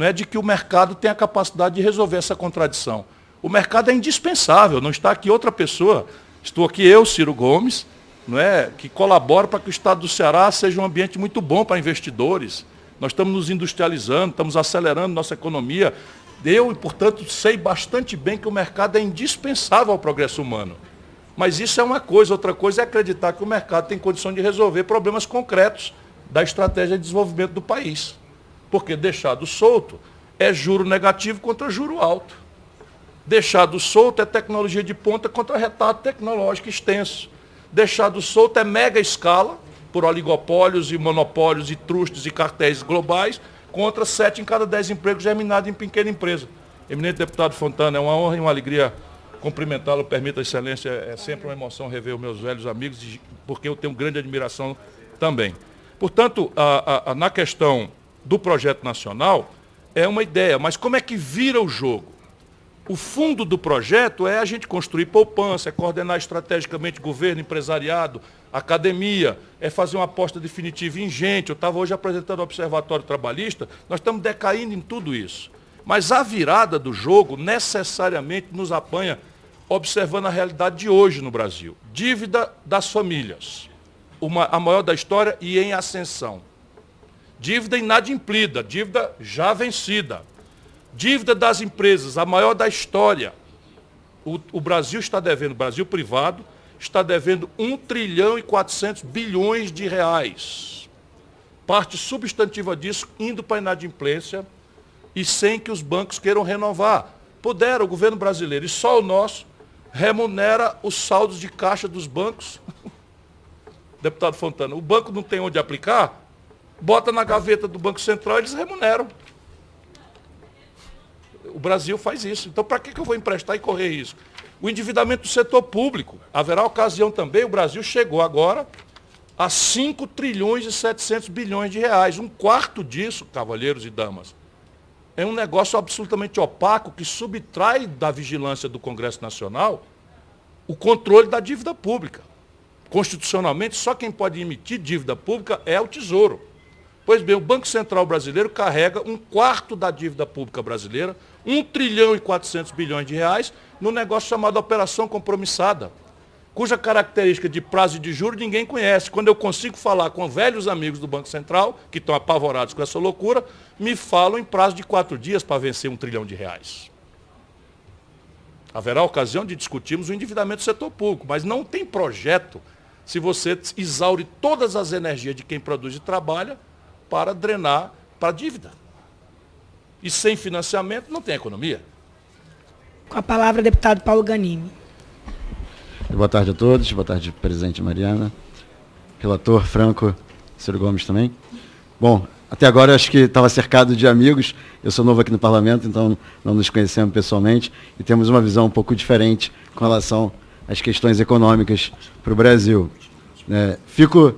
é de que o mercado tem a capacidade de resolver essa contradição. O mercado é indispensável, não está aqui outra pessoa. Estou aqui eu, Ciro Gomes, não é, que colabora para que o Estado do Ceará seja um ambiente muito bom para investidores. Nós estamos nos industrializando, estamos acelerando nossa economia. Eu, portanto, sei bastante bem que o mercado é indispensável ao progresso humano. Mas isso é uma coisa, outra coisa é acreditar que o mercado tem condição de resolver problemas concretos da estratégia de desenvolvimento do país. Porque deixado solto é juro negativo contra juro alto. Deixado solto é tecnologia de ponta contra retardo tecnológico extenso. Deixado solto é mega escala, por oligopólios e monopólios e trustes e cartéis globais, contra sete em cada dez empregos germinados em pequena empresa. Eminente deputado Fontana, é uma honra e uma alegria cumprimentá-lo, permita a excelência, é sempre uma emoção rever os meus velhos amigos, porque eu tenho grande admiração também. Portanto, a, a, a, na questão do projeto nacional é uma ideia, mas como é que vira o jogo? O fundo do projeto é a gente construir poupança, é coordenar estrategicamente governo, empresariado, academia, é fazer uma aposta definitiva em gente. Eu estava hoje apresentando o Observatório Trabalhista, nós estamos decaindo em tudo isso. Mas a virada do jogo necessariamente nos apanha observando a realidade de hoje no Brasil. Dívida das famílias, uma, a maior da história e em ascensão. Dívida inadimplida, dívida já vencida. Dívida das empresas, a maior da história. O, o Brasil está devendo, o Brasil privado, está devendo 1 trilhão e 400 bilhões de reais. Parte substantiva disso indo para a inadimplência e sem que os bancos queiram renovar. Puderam, o governo brasileiro, e só o nosso, remunera os saldos de caixa dos bancos. Deputado Fontana, o banco não tem onde aplicar, bota na gaveta do Banco Central e eles remuneram. O Brasil faz isso. Então, para que, que eu vou emprestar e correr isso? O endividamento do setor público. Haverá ocasião também, o Brasil chegou agora a 5 trilhões e 700 bilhões de reais. Um quarto disso, cavalheiros e damas, é um negócio absolutamente opaco que subtrai da vigilância do Congresso Nacional o controle da dívida pública. Constitucionalmente, só quem pode emitir dívida pública é o Tesouro. Pois bem, o Banco Central brasileiro carrega um quarto da dívida pública brasileira, 1 trilhão e 400 bilhões de reais, no negócio chamado Operação Compromissada cuja característica de prazo de juros ninguém conhece. Quando eu consigo falar com velhos amigos do Banco Central, que estão apavorados com essa loucura, me falam em prazo de quatro dias para vencer um trilhão de reais. Haverá ocasião de discutirmos o endividamento do setor público, mas não tem projeto se você exaure todas as energias de quem produz e trabalha para drenar para a dívida. E sem financiamento não tem economia. Com a palavra, deputado Paulo Ganimi. Boa tarde a todos, boa tarde, presidente Mariana, relator Franco, Ciro Gomes também. Bom, até agora acho que estava cercado de amigos, eu sou novo aqui no parlamento, então não nos conhecemos pessoalmente e temos uma visão um pouco diferente com relação às questões econômicas para o Brasil. É, fico,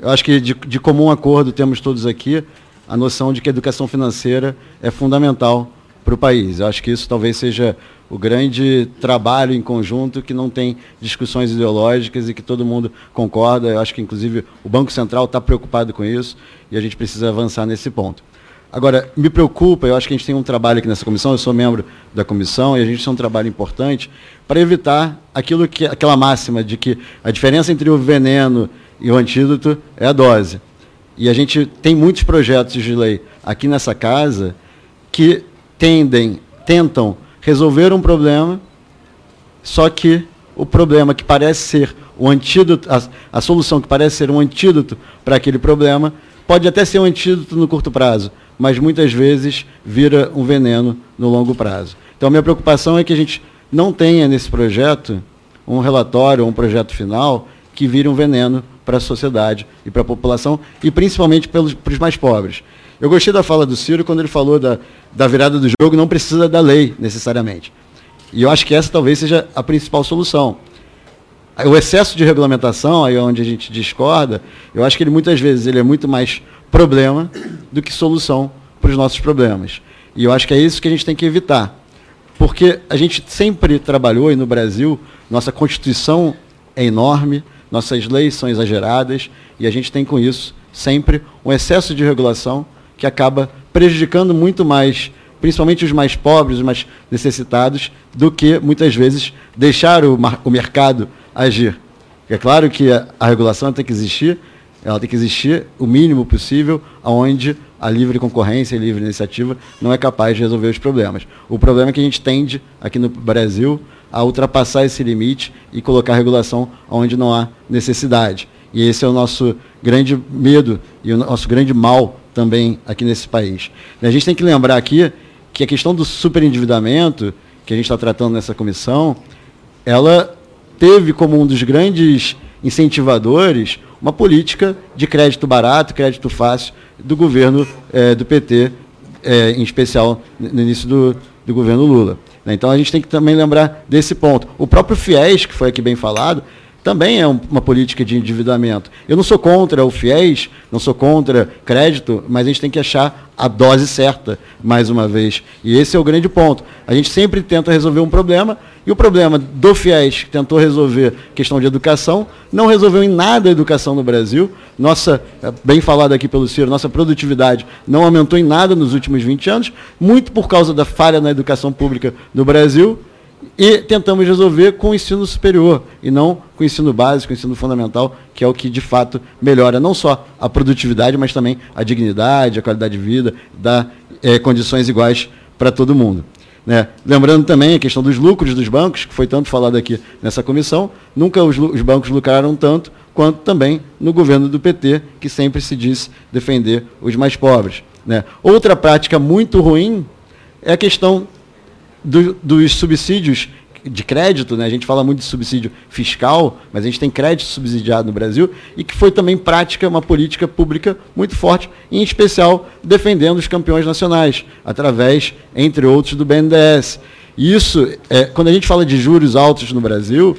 eu acho que de, de comum acordo temos todos aqui a noção de que a educação financeira é fundamental para o país. Eu acho que isso talvez seja o grande trabalho em conjunto que não tem discussões ideológicas e que todo mundo concorda. Eu acho que, inclusive, o Banco Central está preocupado com isso e a gente precisa avançar nesse ponto. Agora, me preocupa, eu acho que a gente tem um trabalho aqui nessa comissão, eu sou membro da comissão e a gente tem um trabalho importante para evitar aquilo que, aquela máxima de que a diferença entre o veneno e o antídoto é a dose. E a gente tem muitos projetos de lei aqui nessa casa que tendem, tentam resolver um problema, só que o problema que parece ser o antídoto, a, a solução que parece ser um antídoto para aquele problema, pode até ser um antídoto no curto prazo, mas muitas vezes vira um veneno no longo prazo. Então, a minha preocupação é que a gente não tenha nesse projeto um relatório, um projeto final que vire um veneno para a sociedade e para a população, e principalmente pelos, para os mais pobres. Eu gostei da fala do Ciro quando ele falou da, da virada do jogo, não precisa da lei, necessariamente. E eu acho que essa talvez seja a principal solução. O excesso de regulamentação, aí é onde a gente discorda, eu acho que ele muitas vezes ele é muito mais problema do que solução para os nossos problemas. E eu acho que é isso que a gente tem que evitar. Porque a gente sempre trabalhou, e no Brasil, nossa Constituição é enorme, nossas leis são exageradas, e a gente tem com isso sempre um excesso de regulação que acaba prejudicando muito mais, principalmente os mais pobres, os mais necessitados, do que muitas vezes deixar o, o mercado agir. É claro que a, a regulação tem que existir, ela tem que existir o mínimo possível, aonde a livre concorrência e livre iniciativa não é capaz de resolver os problemas. O problema é que a gente tende, aqui no Brasil, a ultrapassar esse limite e colocar regulação onde não há necessidade. E esse é o nosso grande medo e o nosso grande mal também aqui nesse país. A gente tem que lembrar aqui que a questão do superendividamento, que a gente está tratando nessa comissão, ela teve como um dos grandes incentivadores uma política de crédito barato, crédito fácil do governo é, do PT, é, em especial no início do, do governo Lula. Então a gente tem que também lembrar desse ponto. O próprio FIES, que foi aqui bem falado, também é uma política de endividamento. Eu não sou contra o FIES, não sou contra crédito, mas a gente tem que achar a dose certa, mais uma vez. E esse é o grande ponto. A gente sempre tenta resolver um problema, e o problema do FIES, que tentou resolver questão de educação, não resolveu em nada a educação no Brasil. Nossa, bem falado aqui pelo Ciro, nossa produtividade não aumentou em nada nos últimos 20 anos, muito por causa da falha na educação pública no Brasil e tentamos resolver com o ensino superior e não com o ensino básico, o ensino fundamental, que é o que de fato melhora não só a produtividade, mas também a dignidade, a qualidade de vida, dá é, condições iguais para todo mundo. Né? Lembrando também a questão dos lucros dos bancos, que foi tanto falado aqui nessa comissão, nunca os, os bancos lucraram tanto quanto também no governo do PT, que sempre se disse defender os mais pobres. Né? Outra prática muito ruim é a questão do, dos subsídios de crédito, né? a gente fala muito de subsídio fiscal, mas a gente tem crédito subsidiado no Brasil, e que foi também prática, uma política pública muito forte, em especial defendendo os campeões nacionais, através, entre outros, do BNDES. E isso, é, quando a gente fala de juros altos no Brasil,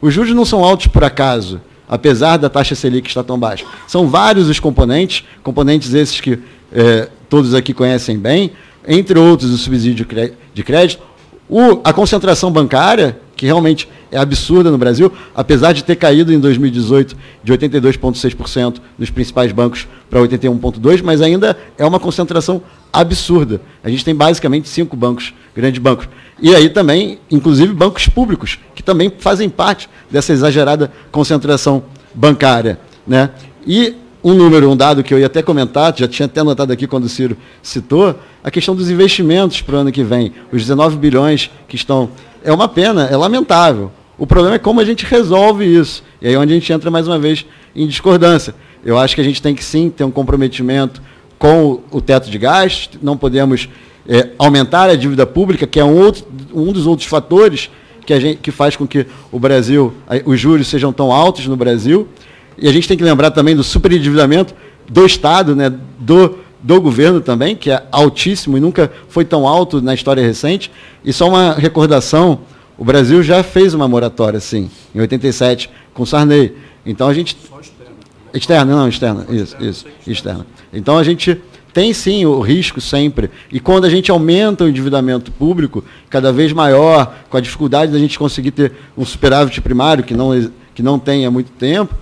os juros não são altos por acaso, apesar da taxa Selic estar tão baixa. São vários os componentes, componentes esses que é, todos aqui conhecem bem, entre outros o subsídio de crédito, o, a concentração bancária, que realmente é absurda no Brasil, apesar de ter caído em 2018 de 82,6% nos principais bancos para 81,2%, mas ainda é uma concentração absurda. A gente tem basicamente cinco bancos, grandes bancos. E aí também, inclusive, bancos públicos, que também fazem parte dessa exagerada concentração bancária. Né? E um número, um dado que eu ia até comentar, já tinha até anotado aqui quando o Ciro citou, a questão dos investimentos para o ano que vem. Os 19 bilhões que estão. É uma pena, é lamentável. O problema é como a gente resolve isso. E aí é onde a gente entra mais uma vez em discordância. Eu acho que a gente tem que sim ter um comprometimento com o teto de gastos, não podemos é, aumentar a dívida pública, que é um, outro, um dos outros fatores que, a gente, que faz com que o Brasil, os juros sejam tão altos no Brasil. E a gente tem que lembrar também do superendividamento do Estado, né, do, do governo também, que é altíssimo e nunca foi tão alto na história recente. E só uma recordação, o Brasil já fez uma moratória, sim, em 87, com Sarney. Então a gente. Só externa. Externa, não, externa. Isso, isso, externa. Então a gente tem sim o risco sempre. E quando a gente aumenta o endividamento público cada vez maior, com a dificuldade da gente conseguir ter um superávit primário que não, que não tem há muito tempo,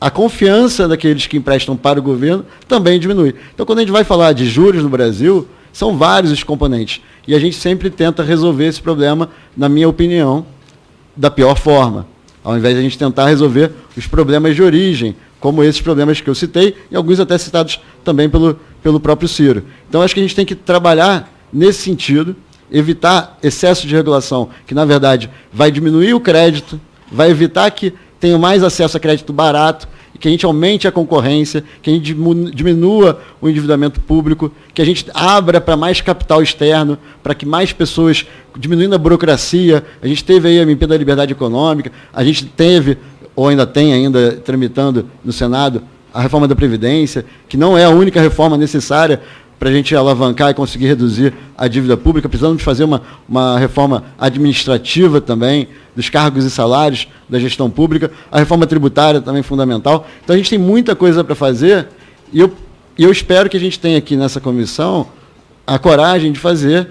a confiança daqueles que emprestam para o governo também diminui. Então, quando a gente vai falar de juros no Brasil, são vários os componentes. E a gente sempre tenta resolver esse problema, na minha opinião, da pior forma. Ao invés de a gente tentar resolver os problemas de origem, como esses problemas que eu citei, e alguns até citados também pelo, pelo próprio Ciro. Então, acho que a gente tem que trabalhar nesse sentido, evitar excesso de regulação, que na verdade vai diminuir o crédito, vai evitar que tenham mais acesso a crédito barato, que a gente aumente a concorrência, que a gente diminua o endividamento público, que a gente abra para mais capital externo, para que mais pessoas, diminuindo a burocracia, a gente teve aí a MP da Liberdade Econômica, a gente teve, ou ainda tem ainda tramitando no Senado, a reforma da Previdência, que não é a única reforma necessária para a gente alavancar e conseguir reduzir a dívida pública. Precisamos fazer uma, uma reforma administrativa também, dos cargos e salários da gestão pública. A reforma tributária também é fundamental. Então a gente tem muita coisa para fazer e eu, eu espero que a gente tenha aqui nessa comissão a coragem de fazer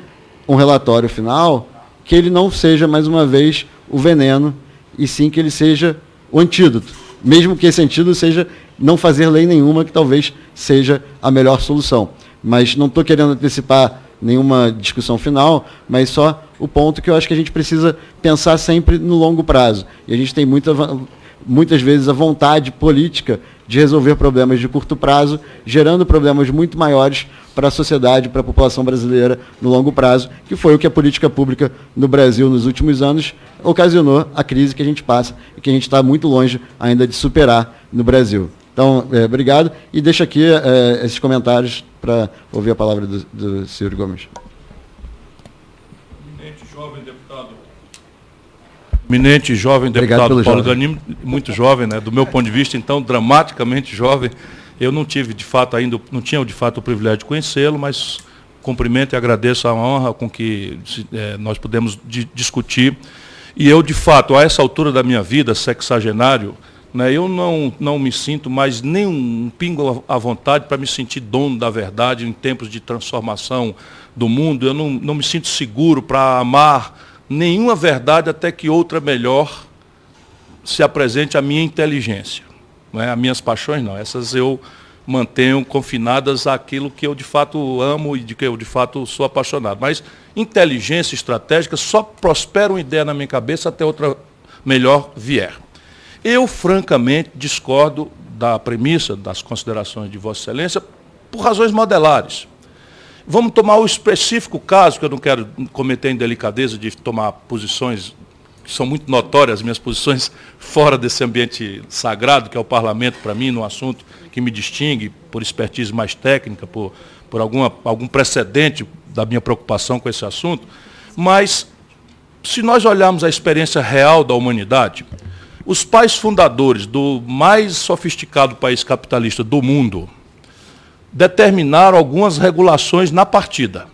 um relatório final que ele não seja, mais uma vez, o veneno, e sim que ele seja o antídoto. Mesmo que esse antídoto seja não fazer lei nenhuma, que talvez seja a melhor solução mas não estou querendo antecipar nenhuma discussão final, mas só o ponto que eu acho que a gente precisa pensar sempre no longo prazo. E a gente tem muita, muitas vezes a vontade política de resolver problemas de curto prazo, gerando problemas muito maiores para a sociedade, para a população brasileira no longo prazo, que foi o que a política pública no Brasil nos últimos anos ocasionou a crise que a gente passa e que a gente está muito longe ainda de superar no Brasil. Então, é, obrigado e deixo aqui é, esses comentários para ouvir a palavra do, do senhor Gomes. Eminente jovem deputado. Eminente jovem deputado Paulo Ganim, muito jovem, né? do meu ponto de vista, então, dramaticamente jovem. Eu não tive, de fato, ainda, não tinha, de fato, o privilégio de conhecê-lo, mas cumprimento e agradeço a honra com que é, nós podemos discutir. E eu, de fato, a essa altura da minha vida, sexagenário, né? Eu não, não me sinto mais nem um pingo à vontade para me sentir dono da verdade em tempos de transformação do mundo. Eu não, não me sinto seguro para amar nenhuma verdade até que outra melhor se apresente à minha inteligência. Não é? As minhas paixões não, essas eu mantenham confinadas àquilo que eu de fato amo e de que eu de fato sou apaixonado. Mas inteligência estratégica só prospera uma ideia na minha cabeça até outra melhor vier. Eu, francamente, discordo da premissa das considerações de Vossa Excelência por razões modelares. Vamos tomar o específico caso, que eu não quero cometer indelicadeza de tomar posições que são muito notórias, minhas posições fora desse ambiente sagrado, que é o parlamento para mim, no assunto que me distingue por expertise mais técnica, por, por alguma, algum precedente da minha preocupação com esse assunto. Mas, se nós olharmos a experiência real da humanidade, os pais fundadores do mais sofisticado país capitalista do mundo determinaram algumas regulações na partida.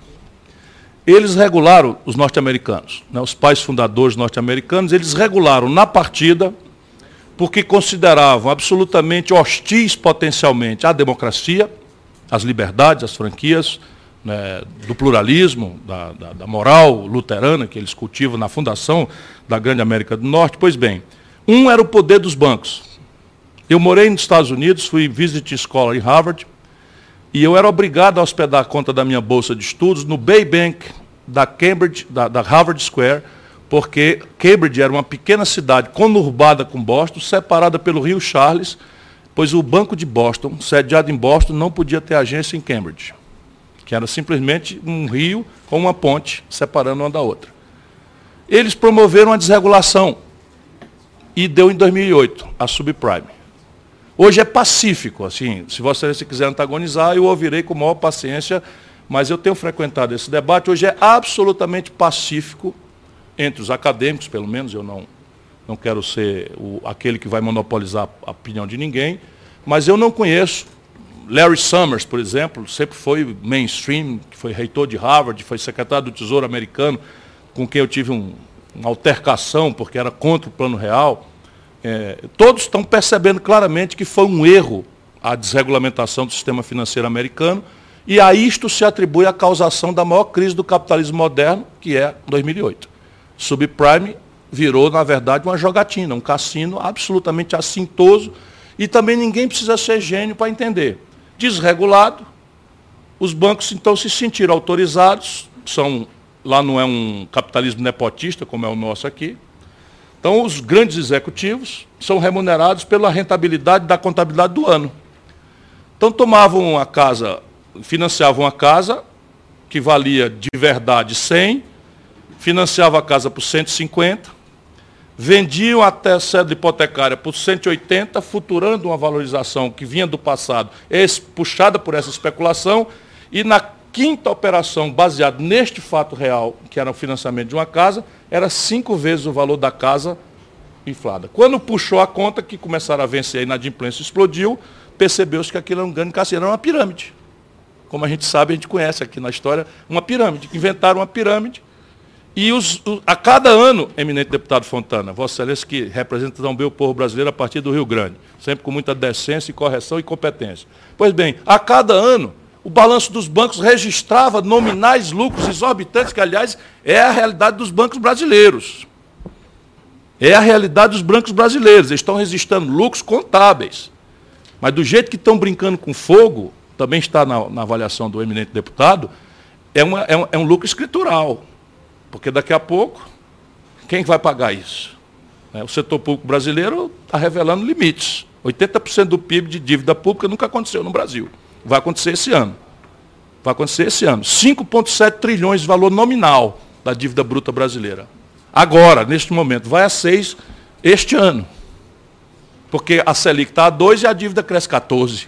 Eles regularam, os norte-americanos, né, os pais fundadores norte-americanos, eles regularam na partida porque consideravam absolutamente hostis potencialmente à democracia, às liberdades, às franquias, né, do pluralismo, da, da, da, moral luterana que eles cultivam na fundação da grande América do Norte. Pois bem, um era o poder dos bancos. Eu morei nos Estados Unidos, fui visit scholar em Harvard, e eu era obrigado a hospedar a conta da minha bolsa de estudos no Bay Bank da Cambridge, da, da Harvard Square, porque Cambridge era uma pequena cidade conurbada com Boston, separada pelo rio Charles, pois o Banco de Boston, sediado em Boston, não podia ter agência em Cambridge, que era simplesmente um rio com uma ponte separando uma da outra. Eles promoveram a desregulação e deu em 2008 a subprime. Hoje é pacífico, assim, se você quiser antagonizar, eu ouvirei com maior paciência, mas eu tenho frequentado esse debate, hoje é absolutamente pacífico entre os acadêmicos, pelo menos, eu não, não quero ser o, aquele que vai monopolizar a opinião de ninguém, mas eu não conheço. Larry Summers, por exemplo, sempre foi mainstream, foi reitor de Harvard, foi secretário do Tesouro americano, com quem eu tive um, uma altercação, porque era contra o plano real. É, todos estão percebendo claramente que foi um erro a desregulamentação do sistema financeiro americano, e a isto se atribui a causação da maior crise do capitalismo moderno, que é 2008 subprime virou, na verdade, uma jogatina, um cassino absolutamente assintoso e também ninguém precisa ser gênio para entender. Desregulado, os bancos então se sentiram autorizados, são, lá não é um capitalismo nepotista, como é o nosso aqui. Então, os grandes executivos são remunerados pela rentabilidade da contabilidade do ano. Então, tomavam a casa, financiavam a casa, que valia de verdade 100, financiava a casa por 150, vendiam até a sede hipotecária por 180, futurando uma valorização que vinha do passado, puxada por essa especulação, e na quinta operação, baseada neste fato real, que era o financiamento de uma casa, era cinco vezes o valor da casa inflada. Quando puxou a conta, que começaram a vencer, a inadimplência explodiu, percebeu-se que aquilo era um grande cassino, era uma pirâmide. Como a gente sabe, a gente conhece aqui na história, uma pirâmide. Inventaram uma pirâmide, e os, a cada ano, eminente deputado Fontana, Vossa Excelência que representa tão bem o povo brasileiro a partir do Rio Grande, sempre com muita decência, correção e competência. Pois bem, a cada ano, o balanço dos bancos registrava nominais lucros exorbitantes, que, aliás, é a realidade dos bancos brasileiros. É a realidade dos bancos brasileiros. Eles estão registrando lucros contábeis. Mas do jeito que estão brincando com fogo, também está na, na avaliação do eminente deputado, é, uma, é, um, é um lucro escritural. Porque daqui a pouco, quem vai pagar isso? É, o setor público brasileiro está revelando limites. 80% do PIB de dívida pública nunca aconteceu no Brasil. Vai acontecer esse ano. Vai acontecer esse ano. 5,7 trilhões de valor nominal da dívida bruta brasileira. Agora, neste momento, vai a 6 este ano. Porque a Selic está a 2 e a dívida cresce 14.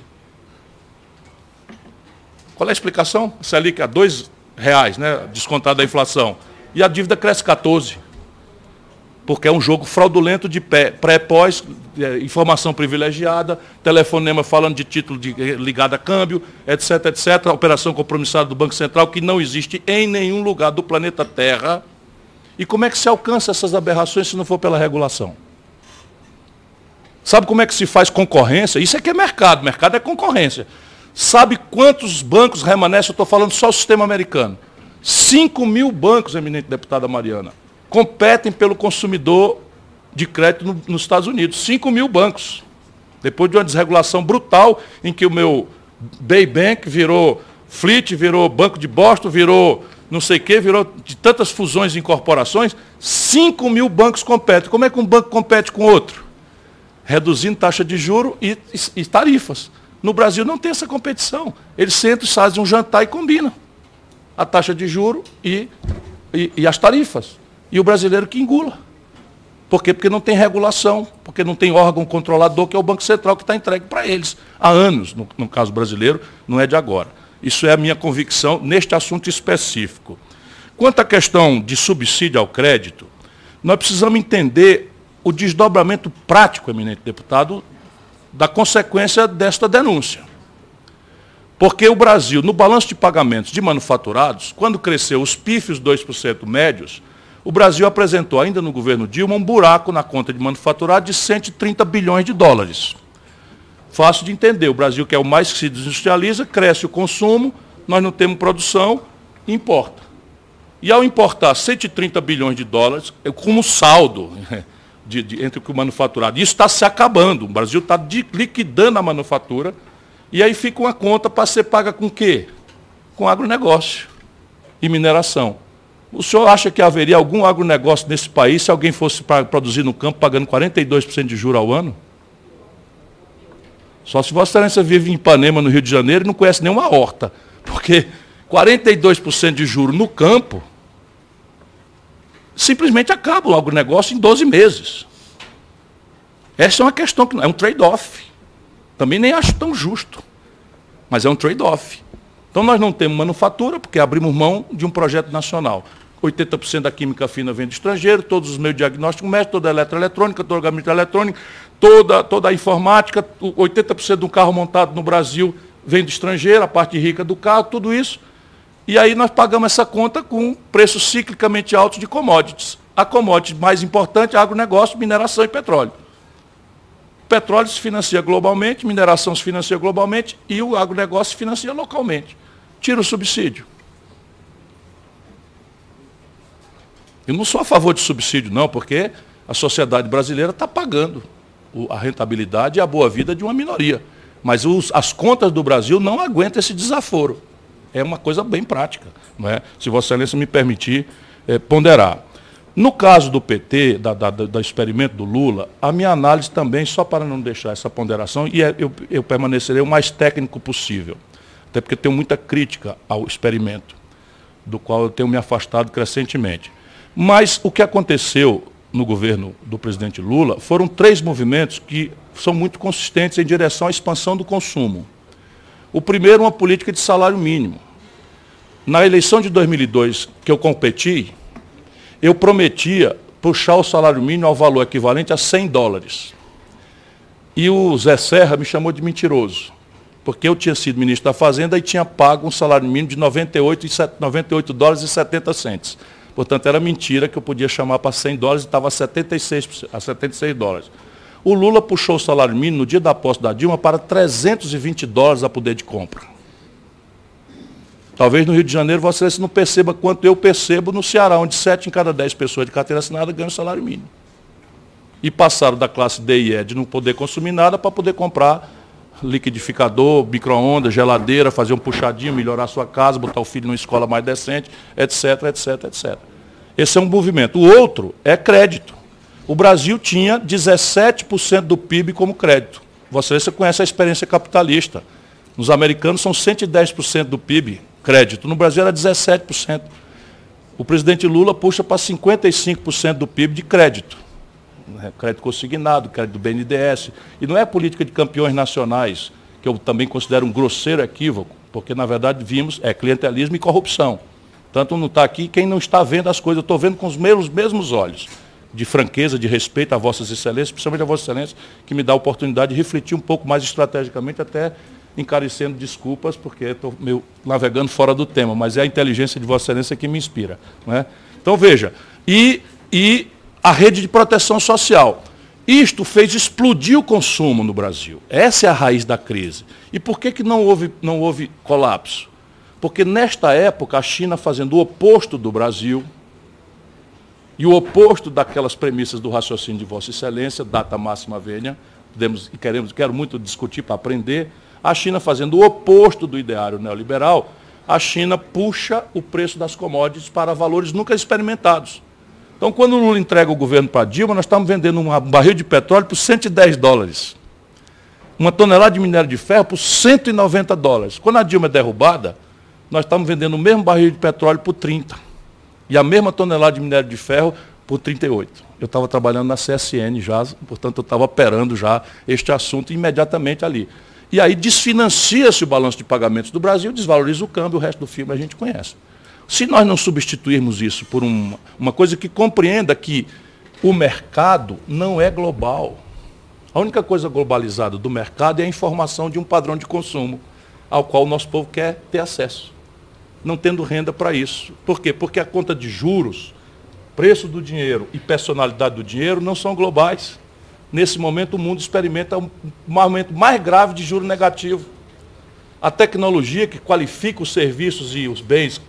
Qual é a explicação? A Selic a 2 reais, né? descontada da inflação e a dívida cresce 14. Porque é um jogo fraudulento de pré-pós, é, informação privilegiada, telefonema falando de título de, eh, ligado a câmbio, etc, etc. Operação compromissada do Banco Central que não existe em nenhum lugar do planeta Terra. E como é que se alcança essas aberrações se não for pela regulação? Sabe como é que se faz concorrência? Isso aqui é mercado, mercado é concorrência. Sabe quantos bancos remanescem? Eu estou falando só o sistema americano. 5 mil bancos, eminente deputada Mariana, competem pelo consumidor de crédito no, nos Estados Unidos. 5 mil bancos. Depois de uma desregulação brutal em que o meu Bay Bank, virou Fleet, virou Banco de Boston, virou não sei o quê, virou de tantas fusões e incorporações, 5 mil bancos competem. Como é que um banco compete com outro? Reduzindo taxa de juro e, e, e tarifas. No Brasil não tem essa competição. Eles sentam, fazem um jantar e combinam a taxa de juro e, e, e as tarifas. E o brasileiro que engula. Por quê? Porque não tem regulação, porque não tem órgão controlador, que é o Banco Central, que está entregue para eles há anos, no, no caso brasileiro, não é de agora. Isso é a minha convicção neste assunto específico. Quanto à questão de subsídio ao crédito, nós precisamos entender o desdobramento prático, eminente deputado, da consequência desta denúncia. Porque o Brasil, no balanço de pagamentos de manufaturados, quando cresceu os pífios 2% médios, o Brasil apresentou, ainda no governo Dilma, um buraco na conta de manufaturado de 130 bilhões de dólares. Fácil de entender. O Brasil, que é o mais que se desindustrializa, cresce o consumo, nós não temos produção, importa. E ao importar 130 bilhões de dólares, como saldo de, de, entre o manufaturado, isso está se acabando. O Brasil está liquidando a manufatura, e aí fica uma conta para ser paga com o quê? Com agronegócio e mineração. O senhor acha que haveria algum agronegócio nesse país se alguém fosse para produzir no campo pagando 42% de juros ao ano? Só se Vossa Excelência vive em Ipanema, no Rio de Janeiro, e não conhece nenhuma horta. Porque 42% de juro no campo simplesmente acaba o agronegócio em 12 meses. Essa é uma questão que é um trade-off. Também nem acho tão justo. Mas é um trade-off. Então nós não temos manufatura, porque abrimos mão de um projeto nacional. 80% da química fina vem do estrangeiro, todos os meios diagnósticos médicos, toda a eletroeletrônica, toda a gabinete eletrônica, toda, toda a informática, 80% do carro montado no Brasil vem do estrangeiro, a parte rica do carro, tudo isso. E aí nós pagamos essa conta com preços ciclicamente altos de commodities. A commodity mais importante é agronegócio, mineração e petróleo. O petróleo se financia globalmente, mineração se financia globalmente e o agronegócio se financia localmente. Tira o subsídio. Eu não sou a favor de subsídio, não, porque a sociedade brasileira está pagando a rentabilidade e a boa vida de uma minoria. Mas os, as contas do Brasil não aguentam esse desaforo. É uma coisa bem prática, não é? se Vossa Excelência me permitir é, ponderar. No caso do PT, da, da, do experimento do Lula, a minha análise também, só para não deixar essa ponderação, e é, eu, eu permanecerei o mais técnico possível, até porque tenho muita crítica ao experimento, do qual eu tenho me afastado crescentemente. Mas o que aconteceu no governo do presidente Lula foram três movimentos que são muito consistentes em direção à expansão do consumo. O primeiro, uma política de salário mínimo. Na eleição de 2002, que eu competi, eu prometia puxar o salário mínimo ao valor equivalente a 100 dólares. E o Zé Serra me chamou de mentiroso, porque eu tinha sido ministro da Fazenda e tinha pago um salário mínimo de 98, 98 dólares e 70 centos. Portanto, era mentira que eu podia chamar para 100 dólares e estava a 76, a 76 dólares. O Lula puxou o salário mínimo no dia da posse da Dilma para 320 dólares a poder de compra. Talvez no Rio de Janeiro você não perceba quanto eu percebo no Ceará, onde 7 em cada 10 pessoas de carteira assinada ganham salário mínimo. E passaram da classe D e E de não poder consumir nada para poder comprar liquidificador, micro-ondas, geladeira, fazer um puxadinho, melhorar a sua casa, botar o filho numa escola mais decente, etc, etc, etc. Esse é um movimento. O outro é crédito. O Brasil tinha 17% do PIB como crédito. Você, você conhece a experiência capitalista. Nos americanos são 110% do PIB crédito. No Brasil era 17%. O presidente Lula puxa para 55% do PIB de crédito. Né, crédito consignado, crédito do BNDES. E não é política de campeões nacionais, que eu também considero um grosseiro equívoco, porque na verdade vimos é clientelismo e corrupção. Tanto não está aqui quem não está vendo as coisas, eu estou vendo com os meus mesmos olhos, de franqueza, de respeito a Vossas Excelências, principalmente a Vossa Excelência, que me dá a oportunidade de refletir um pouco mais estrategicamente, até encarecendo desculpas, porque estou navegando fora do tema, mas é a inteligência de Vossa Excelência que me inspira. Né? Então veja, e, e a rede de proteção social. Isto fez explodir o consumo no Brasil. Essa é a raiz da crise. E por que, que não, houve, não houve colapso? Porque nesta época a China fazendo o oposto do Brasil, e o oposto daquelas premissas do raciocínio de Vossa Excelência, data máxima venha, podemos, e queremos, quero muito discutir para aprender, A China fazendo o oposto do ideário neoliberal, a China puxa o preço das commodities para valores nunca experimentados. Então, quando o Lula entrega o governo para Dilma, nós estamos vendendo um barril de petróleo por 110 dólares. Uma tonelada de minério de ferro por 190 dólares. Quando a Dilma é derrubada, nós estamos vendendo o mesmo barril de petróleo por 30. E a mesma tonelada de minério de ferro por 38. Eu estava trabalhando na CSN já, portanto, eu estava operando já este assunto imediatamente ali. E aí desfinancia-se o balanço de pagamentos do Brasil, desvaloriza o câmbio, o resto do filme a gente conhece. Se nós não substituirmos isso por uma, uma coisa que compreenda que o mercado não é global. A única coisa globalizada do mercado é a informação de um padrão de consumo, ao qual o nosso povo quer ter acesso, não tendo renda para isso. Por quê? Porque a conta de juros, preço do dinheiro e personalidade do dinheiro não são globais. Nesse momento, o mundo experimenta um momento mais grave de juro negativo. A tecnologia que qualifica os serviços e os bens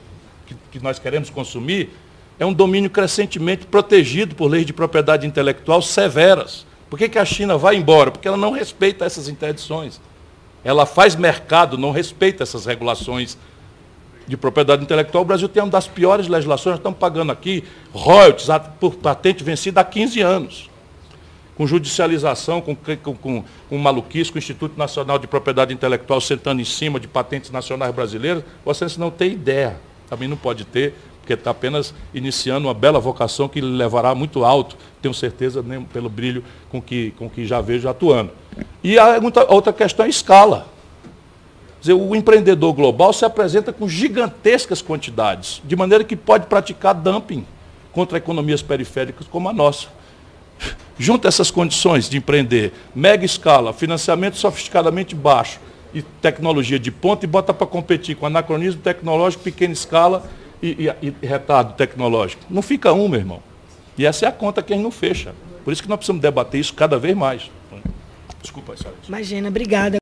que, que nós queremos consumir é um domínio crescentemente protegido por leis de propriedade intelectual severas. Por que, que a China vai embora? Porque ela não respeita essas interdições. Ela faz mercado, não respeita essas regulações de propriedade intelectual. O Brasil tem uma das piores legislações, nós estamos pagando aqui royalties por patente vencida há 15 anos com judicialização, com, com, com, com maluquice, com o Instituto Nacional de Propriedade Intelectual sentando em cima de patentes nacionais brasileiras, vocês não têm ideia. Também não pode ter, porque está apenas iniciando uma bela vocação que levará muito alto, tenho certeza, nem pelo brilho com que, com que já vejo atuando. E a outra questão é a escala. Dizer, o empreendedor global se apresenta com gigantescas quantidades, de maneira que pode praticar dumping contra economias periféricas como a nossa. Junta essas condições de empreender, mega escala, financiamento sofisticadamente baixo e tecnologia de ponta e bota para competir com anacronismo tecnológico, pequena escala e, e, e, retardo tecnológico. Não fica um, meu irmão. E essa é a conta que a gente não fecha. Por isso que nós precisamos debater isso cada vez mais. Desculpa, Imagina, obrigada.